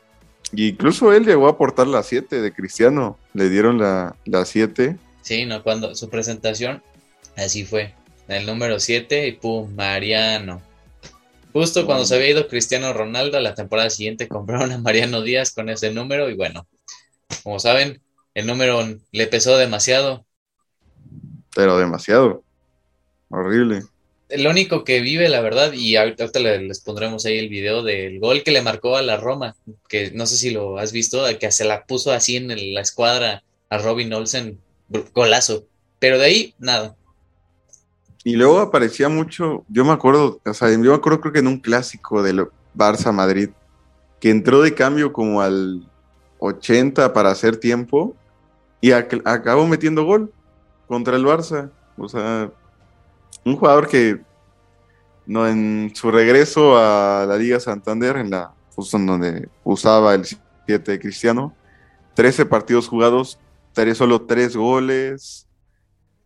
Y incluso él llegó a aportar la 7 de Cristiano, le dieron la 7. sí, no, cuando su presentación, así fue, el número 7 y pum, Mariano. Justo cuando se había ido Cristiano Ronaldo, la temporada siguiente compraron a Mariano Díaz con ese número y bueno, como saben, el número le pesó demasiado. Pero demasiado. Horrible. el único que vive, la verdad, y ahorita les pondremos ahí el video del gol que le marcó a la Roma, que no sé si lo has visto, que se la puso así en la escuadra a Robin Olsen, golazo. Pero de ahí, nada. Y luego aparecía mucho, yo me acuerdo, o sea, yo me acuerdo creo que en un clásico del Barça Madrid, que entró de cambio como al 80 para hacer tiempo y acabó metiendo gol contra el Barça. O sea, un jugador que no en su regreso a la Liga Santander, en la justo en donde usaba el 7 de Cristiano, 13 partidos jugados, solo 3 goles.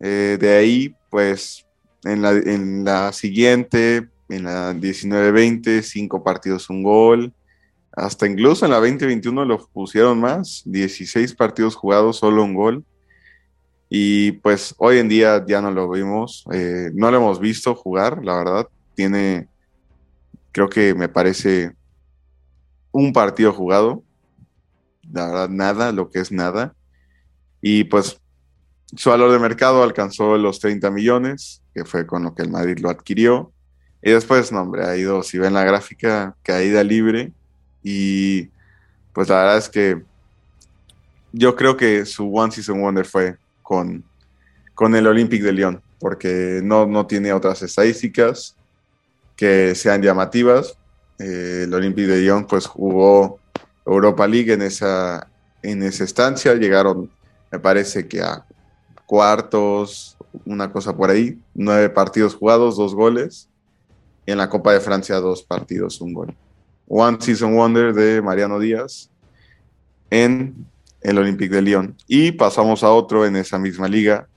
Eh, de ahí, pues, en la, en la siguiente, en la 19-20, 5 partidos, un gol. Hasta incluso en la 2021 lo pusieron más, 16 partidos jugados, solo un gol. Y pues hoy en día ya no lo vimos, eh, no lo hemos visto jugar, la verdad. Tiene, creo que me parece un partido jugado, la verdad, nada, lo que es nada. Y pues su valor de mercado alcanzó los 30 millones, que fue con lo que el Madrid lo adquirió. Y después, no, hombre, ha ido, si ven la gráfica, caída libre. Y pues la verdad es que yo creo que su One Season Wonder fue con, con el Olympique de Lyon, porque no, no tiene otras estadísticas que sean llamativas. Eh, el Olympique de Lyon pues jugó Europa League en esa, en esa estancia, llegaron me parece que a cuartos, una cosa por ahí, nueve partidos jugados, dos goles, y en la Copa de Francia dos partidos, un gol. One Season Wonder de Mariano Díaz en el Olympique de Lyon. Y pasamos a otro en esa misma liga,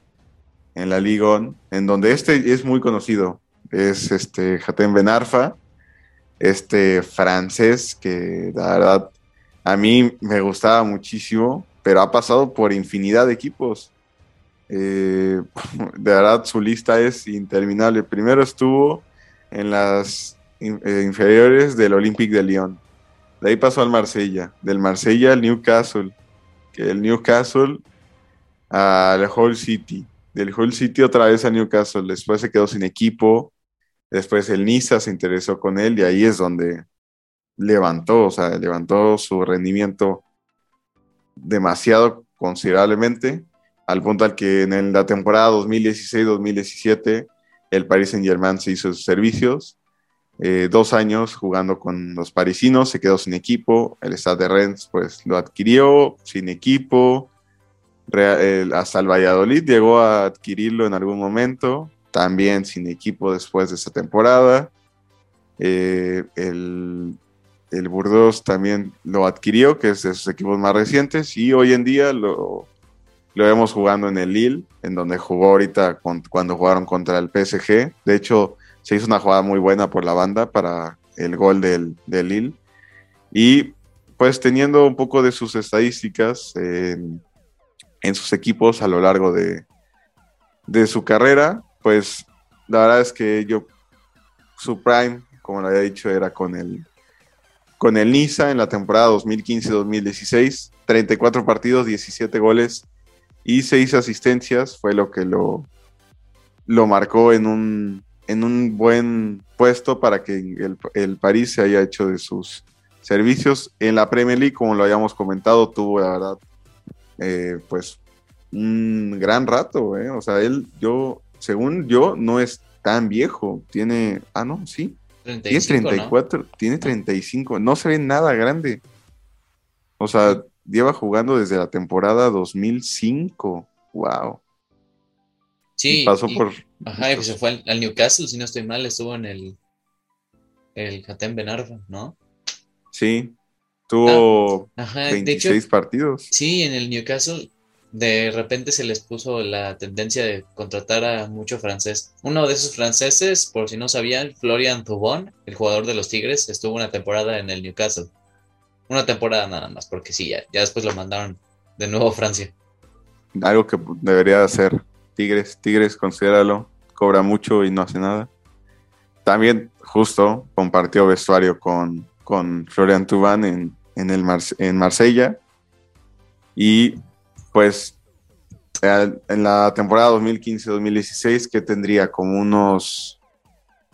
en la Liga en donde este es muy conocido, es este Hatem Benarfa, este francés que la verdad a mí me gustaba muchísimo, pero ha pasado por infinidad de equipos. Eh, de verdad su lista es interminable. Primero estuvo en las eh, inferiores del Olympique de Lyon. De ahí pasó al Marsella, del Marsella al Newcastle, el Newcastle al Hull City, del Hull City otra vez a Newcastle, después se quedó sin equipo, después el Niza se interesó con él y ahí es donde levantó, o sea, levantó su rendimiento demasiado considerablemente, al punto al que en la temporada 2016-2017 el Paris Saint Germain se hizo sus servicios, eh, dos años jugando con los parisinos, se quedó sin equipo, el Stade de Rennes pues lo adquirió sin equipo, hasta el Valladolid llegó a adquirirlo en algún momento, también sin equipo después de esa temporada, eh, el, el Burdeos también lo adquirió, que es de sus equipos más recientes, y hoy en día lo, lo vemos jugando en el Lille, en donde jugó ahorita cuando jugaron contra el PSG, de hecho se hizo una jugada muy buena por la banda para el gol del, del Lille. Y pues teniendo un poco de sus estadísticas en, sus equipos a lo largo de, de su carrera, pues la verdad es que yo, su prime, como lo había dicho, era con el, con el Niza en la temporada 2015-2016, 34 partidos, 17 goles y 6 asistencias, fue lo que lo, lo marcó en un, en un buen puesto para que el, el, París se haya hecho de sus servicios. En la Premier League, como lo habíamos comentado, tuvo la verdad, eh, pues un gran rato, eh. o sea, él, yo, según yo, no es tan viejo, tiene, ah, no, sí, 35, tiene 34, tiene 35, no se ve nada grande. O sea, lleva jugando desde la temporada 2005, wow. Sí. pasó por. Ajá, y se fue al, Newcastle, si no estoy mal, estuvo en el. El Hatem Benarfa, ¿no? Sí. Tuvo 26 ah, partidos. Sí, en el Newcastle de repente se les puso la tendencia de contratar a mucho francés. Uno de esos franceses, por si no sabían, Florian Thubon, el jugador de los Tigres, estuvo una temporada en el Newcastle. Una temporada nada más, porque sí, ya, ya después lo mandaron de nuevo a Francia. Algo que debería hacer Tigres, Tigres, considéralo, cobra mucho y no hace nada. También justo compartió vestuario con, con Florian Tubán en, en, el en Marsella. Y pues en la temporada 2015-2016, que tendría como unos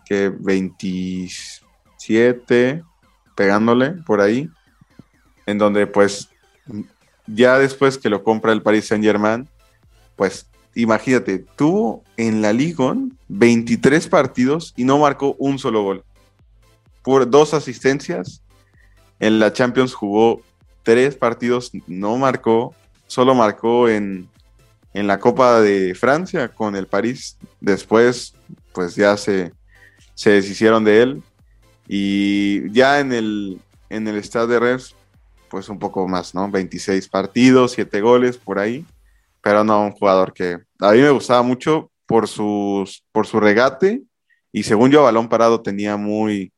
que 27, pegándole por ahí, en donde pues ya después que lo compra el Paris Saint Germain, pues imagínate, tuvo en la Liga 23 partidos y no marcó un solo gol. Por dos asistencias. En la Champions jugó tres partidos, no marcó, solo marcó en, en la Copa de Francia con el París. Después, pues ya se, se deshicieron de él. Y ya en el, en el Stade de Reims, pues un poco más, ¿no? 26 partidos, 7 goles por ahí. Pero no, un jugador que a mí me gustaba mucho por, sus, por su regate. Y según yo, balón parado tenía muy,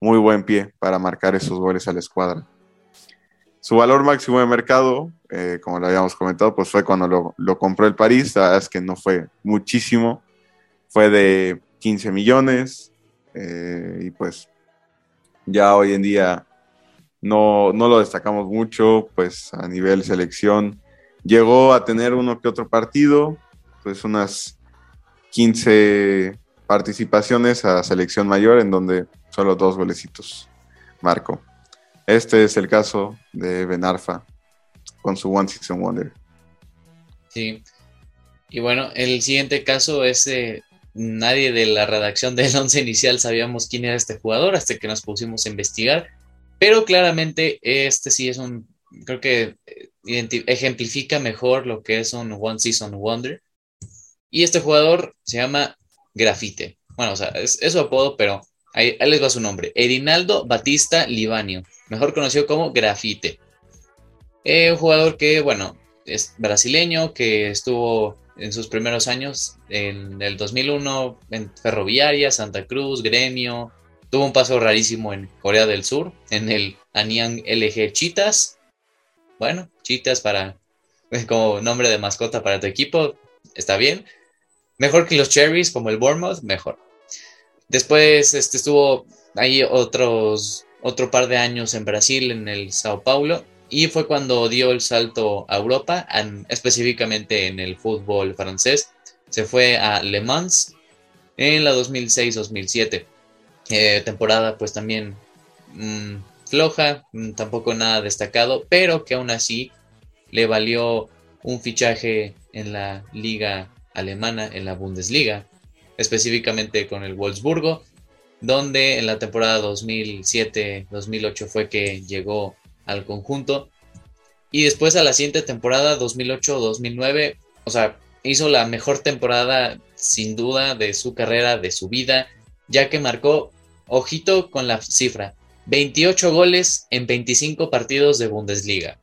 muy buen pie para marcar esos goles a la escuadra. Su valor máximo de mercado, eh, como lo habíamos comentado, pues fue cuando lo, lo, compró el París. La verdad es que no fue muchísimo. Fue de 15 millones. Eh, y pues ya hoy en día no, no lo destacamos mucho, pues a nivel selección. Llegó a tener uno que otro partido, pues unas 15 participaciones a selección mayor en donde solo dos golecitos marcó. Este es el caso de Benarfa con su One Season Wonder. Sí. Y bueno, el siguiente caso es eh, nadie de la redacción del once inicial sabíamos quién era este jugador hasta que nos pusimos a investigar. Pero claramente este sí es un, creo que eh, ejemplifica mejor lo que es un One Season Wonder. Y este jugador se llama Grafite. Bueno, o sea, es, su apodo, pero ahí, les va su nombre. Erinaldo Batista Libanio, mejor conocido como Grafite. Eh, un jugador que, bueno, es brasileño, que estuvo en sus primeros años, en el 2001, en Ferroviaria, Santa Cruz, Gremio. Tuvo un paso rarísimo en Corea del Sur, en el Anyang LG Chitas. Bueno, Chitas para como nombre de mascota para tu equipo, está bien. Mejor que los Cherries, como el Bournemouth, mejor. Después este, estuvo ahí otros, otro par de años en Brasil, en el Sao Paulo, y fue cuando dio el salto a Europa, específicamente en el fútbol francés. Se fue a Le Mans en la 2006-2007. Eh, temporada pues también mm, floja, mm, tampoco nada destacado, pero que aún así le valió un fichaje en la liga alemana, en la Bundesliga, específicamente con el Wolfsburgo, donde en la temporada 2007-2008 fue que llegó al conjunto. Y después a la siguiente temporada, 2008-2009, o sea, hizo la mejor temporada sin duda de su carrera, de su vida, ya que marcó, ojito con la cifra, 28 goles en 25 partidos de Bundesliga.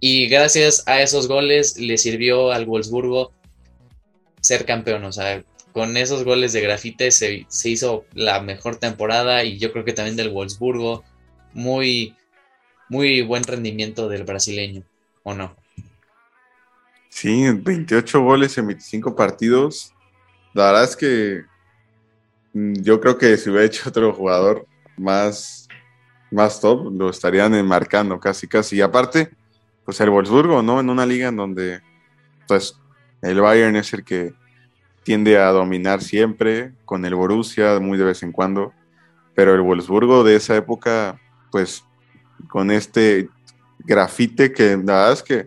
Y gracias a esos goles le sirvió al Wolfsburgo ser campeón. O sea, con esos goles de grafite se, hizo la mejor temporada y yo creo que también del Wolfsburgo. Muy, muy buen rendimiento del brasileño, ¿o no? Sí, 28 goles en 25 partidos. La verdad es que yo creo que si hubiera hecho otro jugador más, más top, lo estarían enmarcando casi, casi. Y aparte, pues el Wolfsburgo, ¿no? En una liga en donde, pues, el Bayern es el que tiende a dominar siempre, con el Borussia muy de vez en cuando, pero el Wolfsburgo de esa época, pues con este grafite que la verdad es que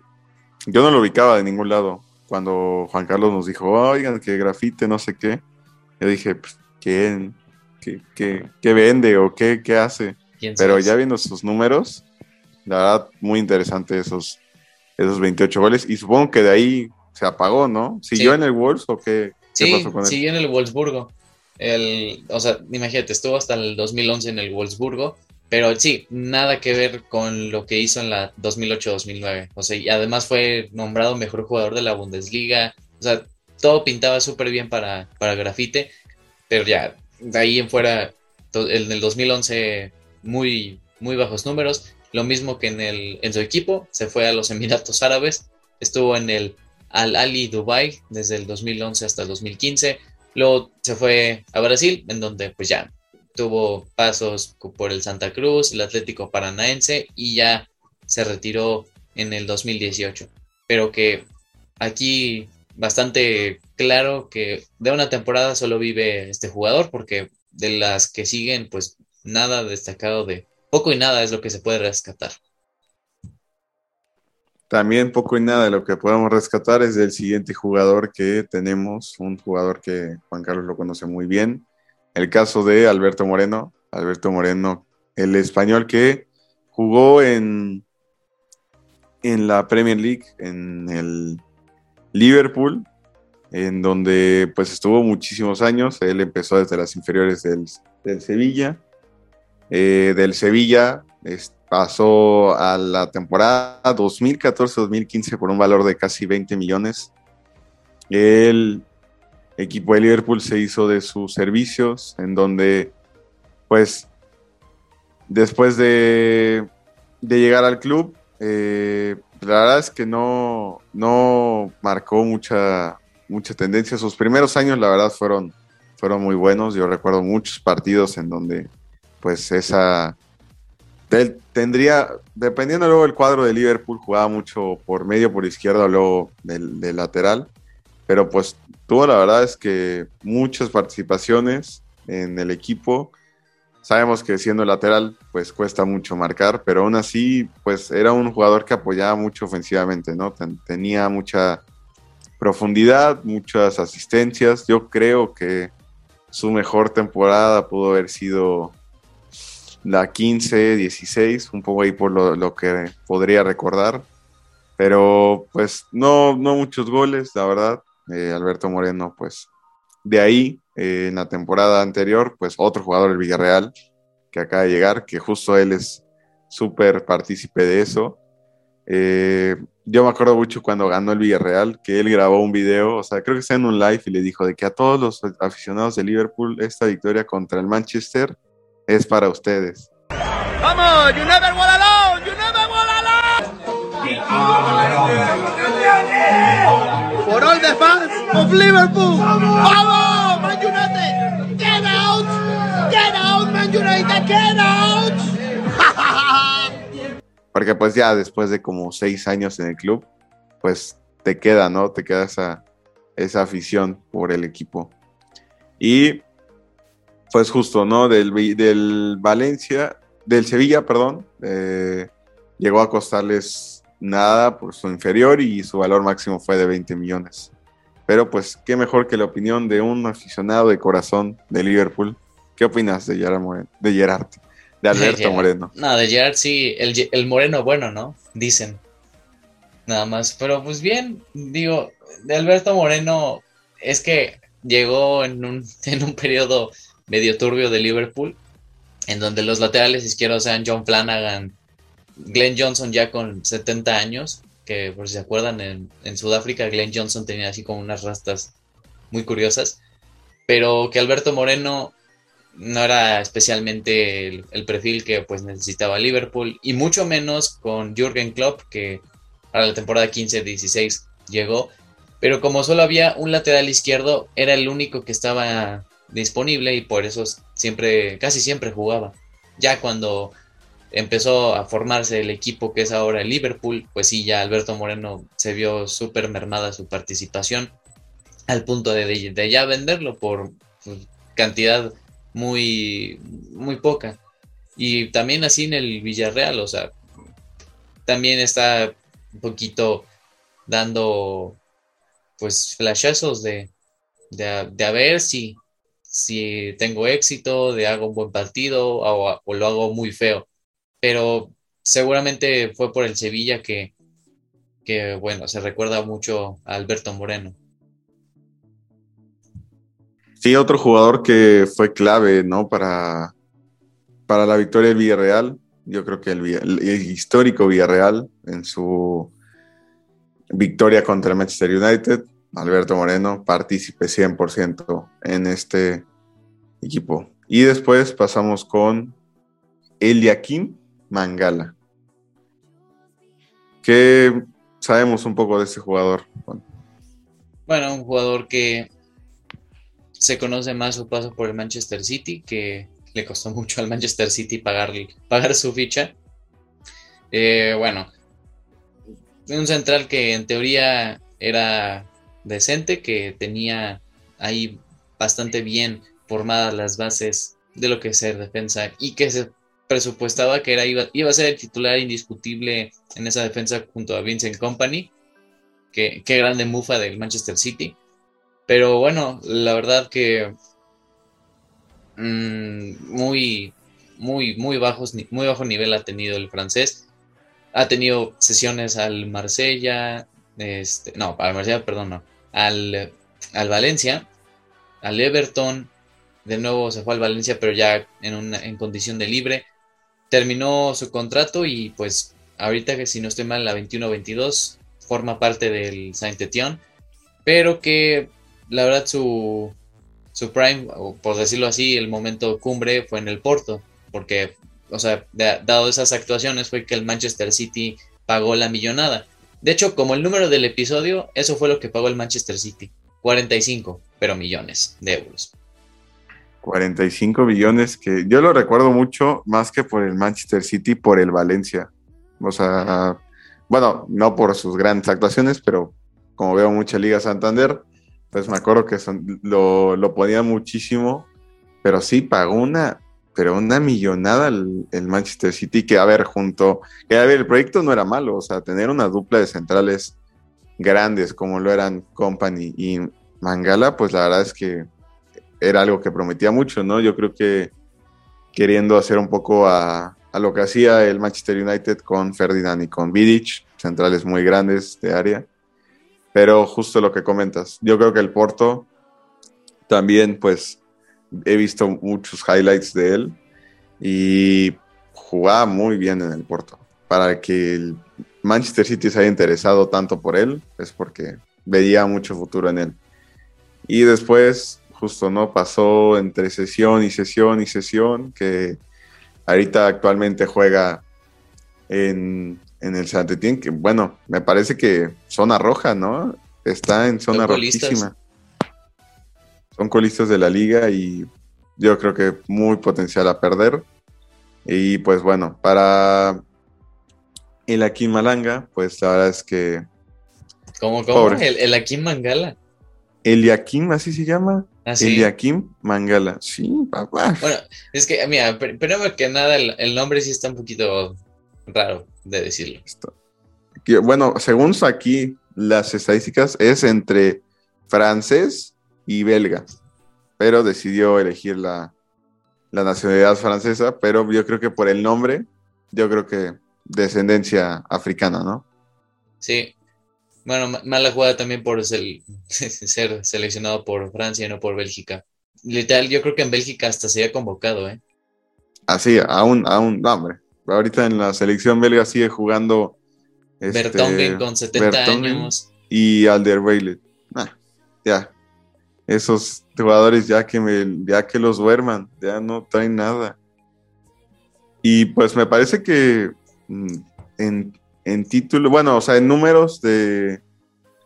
yo no lo ubicaba de ningún lado. Cuando Juan Carlos nos dijo, oigan, que grafite, no sé qué, yo dije, pues, ¿quién? ¿Qué, qué, vende o qué, qué hace? Pero ya viendo sus números, la verdad, muy interesante esos, esos 28 goles. Y supongo que de ahí se apagó, ¿no? ¿Siguió en el Wolves o qué, sí, pasó con él? siguió en el Wolfsburgo. El, o sea, imagínate, estuvo hasta el 2011 en el Wolfsburgo, pero sí, nada que ver con lo que hizo en la 2008-2009. O sea, y además fue nombrado mejor jugador de la Bundesliga. O sea, todo pintaba súper bien para, para Grafite, pero ya, de ahí en fuera, en el 2011, muy, muy bajos números. Lo mismo que en, el, en su equipo, se fue a los Emiratos Árabes, estuvo en el al Ali Dubai desde el 2011 hasta el 2015. Luego se fue a Brasil, en donde pues ya tuvo pasos por el Santa Cruz, el Atlético Paranaense y ya se retiró en el 2018. Pero que aquí bastante claro que de una temporada solo vive este jugador porque de las que siguen, pues nada destacado de poco y nada es lo que se puede rescatar. También poco y nada de lo que podemos rescatar es del siguiente jugador que tenemos, un jugador que Juan Carlos lo conoce muy bien, el caso de Alberto Moreno. Alberto Moreno, el español que jugó en, en la Premier League, en el Liverpool, en donde pues estuvo muchísimos años. Él empezó desde las inferiores del, Sevilla. Eh, del Sevilla pasó a la temporada 2014-2015 por un valor de casi 20 millones. El equipo de Liverpool se hizo de sus servicios, en donde, pues, después de, llegar al club, eh, la verdad es que no, no marcó mucha, mucha tendencia. Sus primeros años, la verdad, fueron, fueron muy buenos. Yo recuerdo muchos partidos en donde, pues, esa él tendría, dependiendo luego del cuadro de Liverpool, jugaba mucho por medio, por izquierda luego del, lateral. Pero pues tuvo la verdad es que muchas participaciones en el equipo. Sabemos que siendo lateral, pues cuesta mucho marcar, pero aún así, pues era un jugador que apoyaba mucho ofensivamente, ¿no? tenía mucha profundidad, muchas asistencias. Yo creo que su mejor temporada pudo haber sido la 15, 16, un poco ahí por lo, que podría recordar. Pero pues no, no muchos goles, la verdad. Eh, Alberto Moreno, pues de ahí, eh, en la temporada anterior, pues otro jugador del Villarreal que acaba de llegar, que justo él es súper partícipe de eso. Eh, yo me acuerdo mucho cuando ganó el Villarreal, que él grabó un video, o sea, creo que está en un live y le dijo de que a todos los aficionados de Liverpool esta victoria contra el Manchester es para ustedes. ¡Vamos! ¡You never walk alone! ¡You never walk alone! For all the fans of Liverpool! ¡Vamos! ¡Man United! ¡Get out! ¡Get out, Man United! ¡Get out! Porque pues ya después de como seis años en el club, pues te queda, ¿no? Te queda esa, esa afición por el equipo. Y pues justo, ¿no? Del, del Valencia, del Sevilla, perdón, eh, llegó a costarles nada por su inferior y su valor máximo fue de 20 millones. Pero pues, qué mejor que la opinión de un aficionado de corazón de Liverpool. ¿Qué opinas de Gerard Moreno? De Gerard, de Alberto Moreno. No, de Gerard sí, el, el Moreno bueno, ¿no? Dicen. Nada más. Pero pues bien, digo, de Alberto Moreno es que llegó en un, en un periodo medio turbio de Liverpool, en donde los laterales izquierdos sean John Flanagan, Glenn Johnson ya con 70 años, que por si se acuerdan, en, Sudáfrica Glenn Johnson tenía así como unas rastas muy curiosas, pero que Alberto Moreno no era especialmente el, perfil que pues necesitaba Liverpool, y mucho menos con Jürgen Klopp, que para la temporada 15-16 llegó, pero como solo había un lateral izquierdo, era el único que estaba disponible y por eso siempre, casi siempre jugaba. Ya cuando empezó a formarse el equipo que es ahora el Liverpool, pues sí, ya Alberto Moreno se vio súper mermada su participación al punto de, ya venderlo por pues, cantidad muy, muy poca. Y también así en el Villarreal, o sea, también está un poquito dando pues flashazos de, de, de a ver si si tengo éxito, de hago un buen partido o, lo hago muy feo. Pero seguramente fue por el Sevilla que, que, bueno, se recuerda mucho a Alberto Moreno. Sí, otro jugador que fue clave, ¿no? Para, para la victoria del Villarreal. Yo creo que el, el histórico Villarreal en su victoria contra el Manchester United Alberto Moreno, partícipe 100% en este equipo. Y después pasamos con Eliakim Mangala. ¿Qué sabemos un poco de este jugador? Bueno, un jugador que se conoce más su paso por el Manchester City, que le costó mucho al Manchester City pagar, pagar su ficha. Eh, bueno, un central que en teoría era decente, que tenía ahí bastante bien formadas las bases de lo que es ser defensa y que se presupuestaba que era, iba, iba a ser el titular indiscutible en esa defensa junto a Vincent Company. Que, qué grande mufa del Manchester City. Pero bueno, la verdad que mm, muy, muy, muy, bajos, muy bajo nivel ha tenido el francés. Ha tenido sesiones al Marsella, este, no, al Marsella, perdón, no, al, al Valencia, al Everton, de nuevo se fue al Valencia, pero ya en, una, en condición de libre. Terminó su contrato y pues ahorita que si no estoy mal, la 21-22 forma parte del Saint-Étienne, pero que la verdad su, su prime, o por decirlo así, el momento cumbre fue en el Porto, porque, o sea, dado esas actuaciones fue que el Manchester City pagó la millonada. De hecho, como el número del episodio, eso fue lo que pagó el Manchester City. 45, pero millones de euros. 45 millones que yo lo recuerdo mucho más que por el Manchester City, por el Valencia. O sea, bueno, no por sus grandes actuaciones, pero como veo mucha Liga Santander, pues me acuerdo que lo, lo ponía muchísimo, pero sí pagó una, pero una millonada el, Manchester City, que a ver, junto, que a ver, el proyecto no era malo, o sea, tener una dupla de centrales grandes como lo eran Company y Mangala, pues la verdad es que era algo que prometía mucho, ¿no? Yo creo que queriendo hacer un poco a, lo que hacía el Manchester United con Ferdinand y con Vidic, centrales muy grandes de área. Pero justo lo que comentas, yo creo que el Porto también, pues, he visto muchos highlights de él y jugaba muy bien en el Porto. Para que el Manchester City se haya interesado tanto por él, es porque veía mucho futuro en él. Y después justo, ¿no? Pasó entre sesión y sesión y sesión, que ahorita actualmente juega en, el Santetín, que bueno, me parece que zona roja, ¿no? Está en zona rojísima. Son colistas de la liga y yo creo que muy potencial a perder. Y pues bueno, para el Akin Malanga, pues la verdad es que. ¿Cómo, cómo? ¿El, el Akin Mangala? Eliakim, así se llama. ¿Ah, Eliakim Mangala. Sí, papá. Bueno, es que, mira, primero que nada, el, nombre sí está un poquito raro de decirlo. Bueno, según aquí las estadísticas, es entre francés y belga, pero decidió elegir la, la nacionalidad francesa, pero yo creo que por el nombre, yo creo que descendencia africana, ¿no? Sí, bueno, mala jugada también por ser, seleccionado por Francia y no por Bélgica. Literal, yo creo que en Bélgica hasta se había convocado, ¿eh? Así, aún, aún, no, hombre. Ahorita en la selección belga sigue jugando. Este, Bertongen con 70 años. Y Alderweireld. Ah, ya. Esos jugadores ya que, me, ya que los duerman, ya no traen nada. Y pues me parece que mm, en en título, bueno, o sea, en números de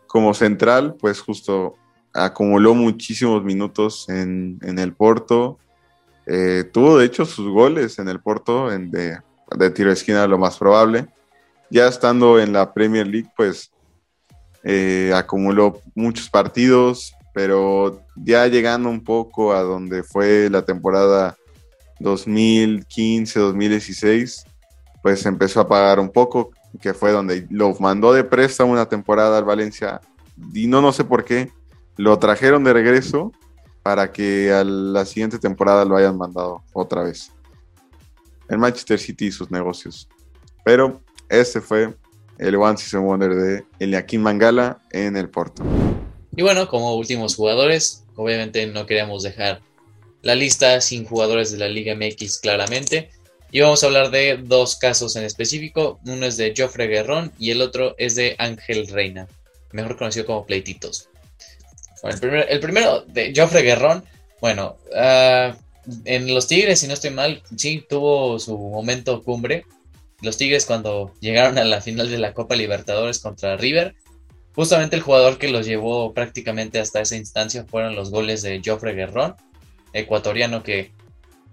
como central, pues justo acumuló muchísimos minutos en, el Porto. Eh, tuvo de hecho sus goles en el Porto en de, tiro de esquina, lo más probable. Ya estando en la Premier League, pues eh, acumuló muchos partidos, pero ya llegando un poco a donde fue la temporada 2015-2016, pues empezó a pagar un poco que fue donde lo mandó de presa una temporada al Valencia y no, no sé por qué, lo trajeron de regreso para que a la siguiente temporada lo hayan mandado otra vez. El Manchester City y sus negocios. Pero ese fue el One Season Wonder de Eliakim Mangala en el Porto. Y bueno, como últimos jugadores, obviamente no queríamos dejar la lista sin jugadores de la Liga MX claramente. Y vamos a hablar de dos casos en específico. Uno es de Joffre Guerrón y el otro es de Ángel Reina, mejor conocido como Pleititos. el, primero, de Joffre Guerrón, bueno, ah, en los Tigres, si no estoy mal, sí tuvo su momento cumbre. Los Tigres cuando llegaron a la final de la Copa Libertadores contra River, justamente el jugador que los llevó prácticamente hasta esa instancia fueron los goles de Joffre Guerrón, ecuatoriano que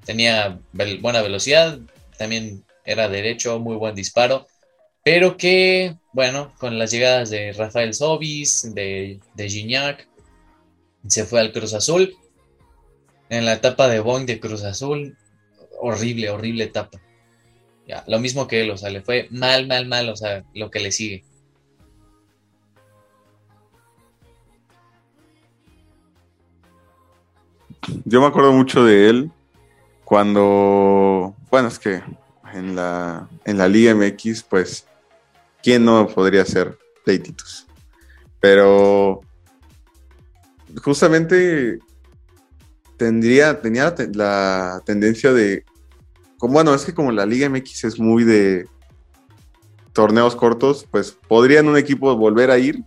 tenía buena velocidad, también era derecho, muy buen disparo, pero que, bueno, con las llegadas de Rafael Sobis, de, de Gignac, se fue al Cruz Azul. en la etapa de Boeing de Cruz Azul, horrible, horrible etapa. Ya, lo mismo que él, o sea, le fue mal, mal, mal, o sea, lo que le sigue. Yo me acuerdo mucho de él cuando, bueno, es que en la, en la Liga MX, pues, ¿quién no podría ser pleititos? Pero justamente tendría, tenía la tendencia de, como, bueno, es que como la Liga MX es muy de torneos cortos, pues podrían un equipo volver a ir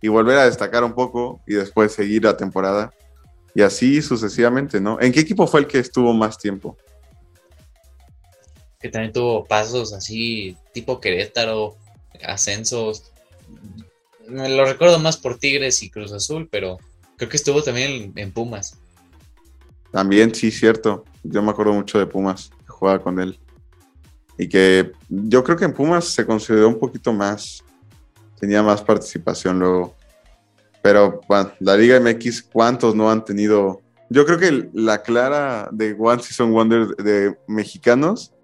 y volver a destacar un poco y después seguir la temporada. Y así sucesivamente, ¿no? ¿En qué equipo fue el que estuvo más tiempo? Que también tuvo pasos así, tipo Querétaro, ascensos. Me lo recuerdo más por Tigres y Cruz Azul, pero creo que estuvo también en Pumas. También, sí, cierto. Yo me acuerdo mucho de Pumas, que jugaba con él. Y que yo creo que en Pumas se consideró un poquito más, tenía más participación luego. Pero bueno, la Liga MX, ¿cuántos no han tenido? Yo creo que la clara de One Season Wonder de mexicanos,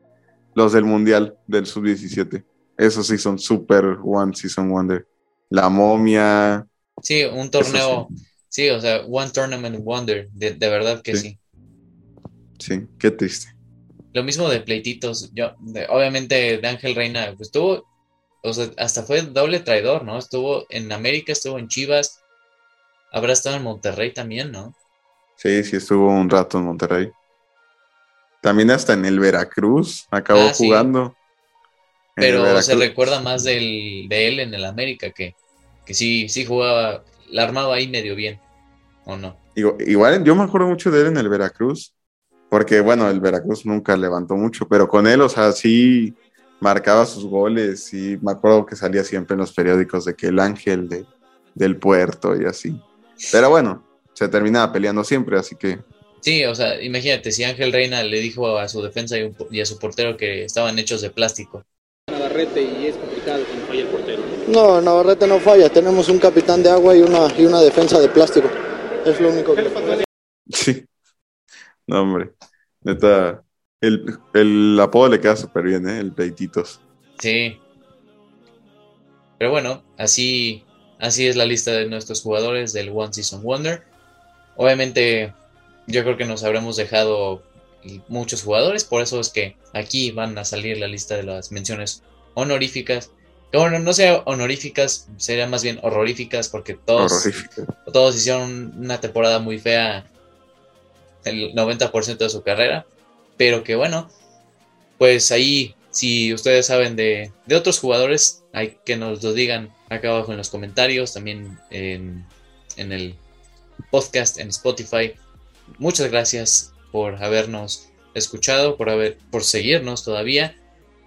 los del Mundial del Sub-17. Esos sí son súper One Season Wonder. La momia. Sí, un torneo. Sí. o sea, One Tournament Wonder. De, verdad que sí. Sí, qué triste. Lo mismo de pleititos. Yo, obviamente, de Ángel Reina, pues estuvo, o sea, hasta fue doble traidor, ¿no? Estuvo en América, estuvo en Chivas, habrá estado en Monterrey también, ¿no? Sí, sí, estuvo un rato en Monterrey. También hasta en el Veracruz acabó ah, jugando. Pero se recuerda más del, de él en el América, que, que sí, sí jugaba, la armaba ahí medio bien, ¿o no? Igual, yo me acuerdo mucho de él en el Veracruz porque bueno, el Veracruz nunca levantó mucho, pero con él, o sea, sí marcaba sus goles y me acuerdo que salía siempre en los periódicos de que el ángel de, del puerto y así. Pero bueno, se terminaba peleando siempre, así que... Sí, o sea, imagínate, si Ángel Reina le dijo a su defensa y, a su portero que estaban hechos de plástico. Navarrete y es complicado que no falla el portero. No, Navarrete no falla, tenemos un capitán de agua y una, y una defensa de plástico. Es lo único que... Sí, no, hombre. Neta, el, el apodo le queda súper bien, ¿eh? El Pleititos. Sí. Pero bueno, así, así es la lista de nuestros jugadores del One Season Wonder. Obviamente, yo creo que nos habremos dejado muchos jugadores, por eso es que aquí van a salir la lista de las menciones honoríficas. Bueno, no sea honoríficas, sería más bien horroríficas, porque todos, todos hicieron una temporada muy fea el 90% de su carrera, pero que bueno, pues ahí, si ustedes saben de, otros jugadores, hay que nos lo digan acá abajo en los comentarios, también en, el podcast en Spotify. Muchas gracias por habernos escuchado, por, haber, por seguirnos todavía.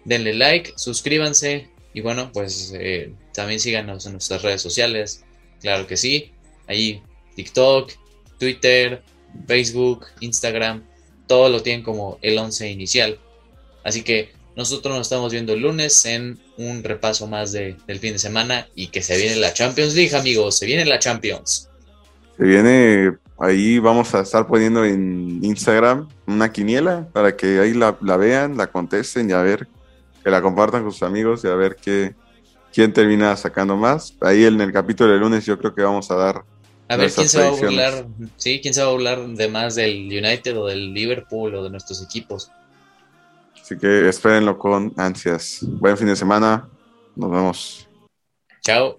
Denle like, suscríbanse y bueno, pues eh, también síganos en nuestras redes sociales. Claro que sí. Ahí TikTok, Twitter, Facebook, Instagram, todo lo tienen como el 11 inicial. Así que nosotros nos estamos viendo el lunes en un repaso más de, del fin de semana y que se viene la Champions League, amigos, se viene la Champions. Se viene, ahí vamos a estar poniendo en Instagram una quiniela para que ahí la, vean, la contesten y a ver, que la compartan con sus amigos y a ver qué, quién termina sacando más. Ahí en el capítulo del lunes yo creo que vamos a dar a ver quién se va a burlar, sí, quién se va a burlar de más del United o del Liverpool o de nuestros equipos. Así que espérenlo con ansias. Buen fin de semana. Nos vemos. Chao.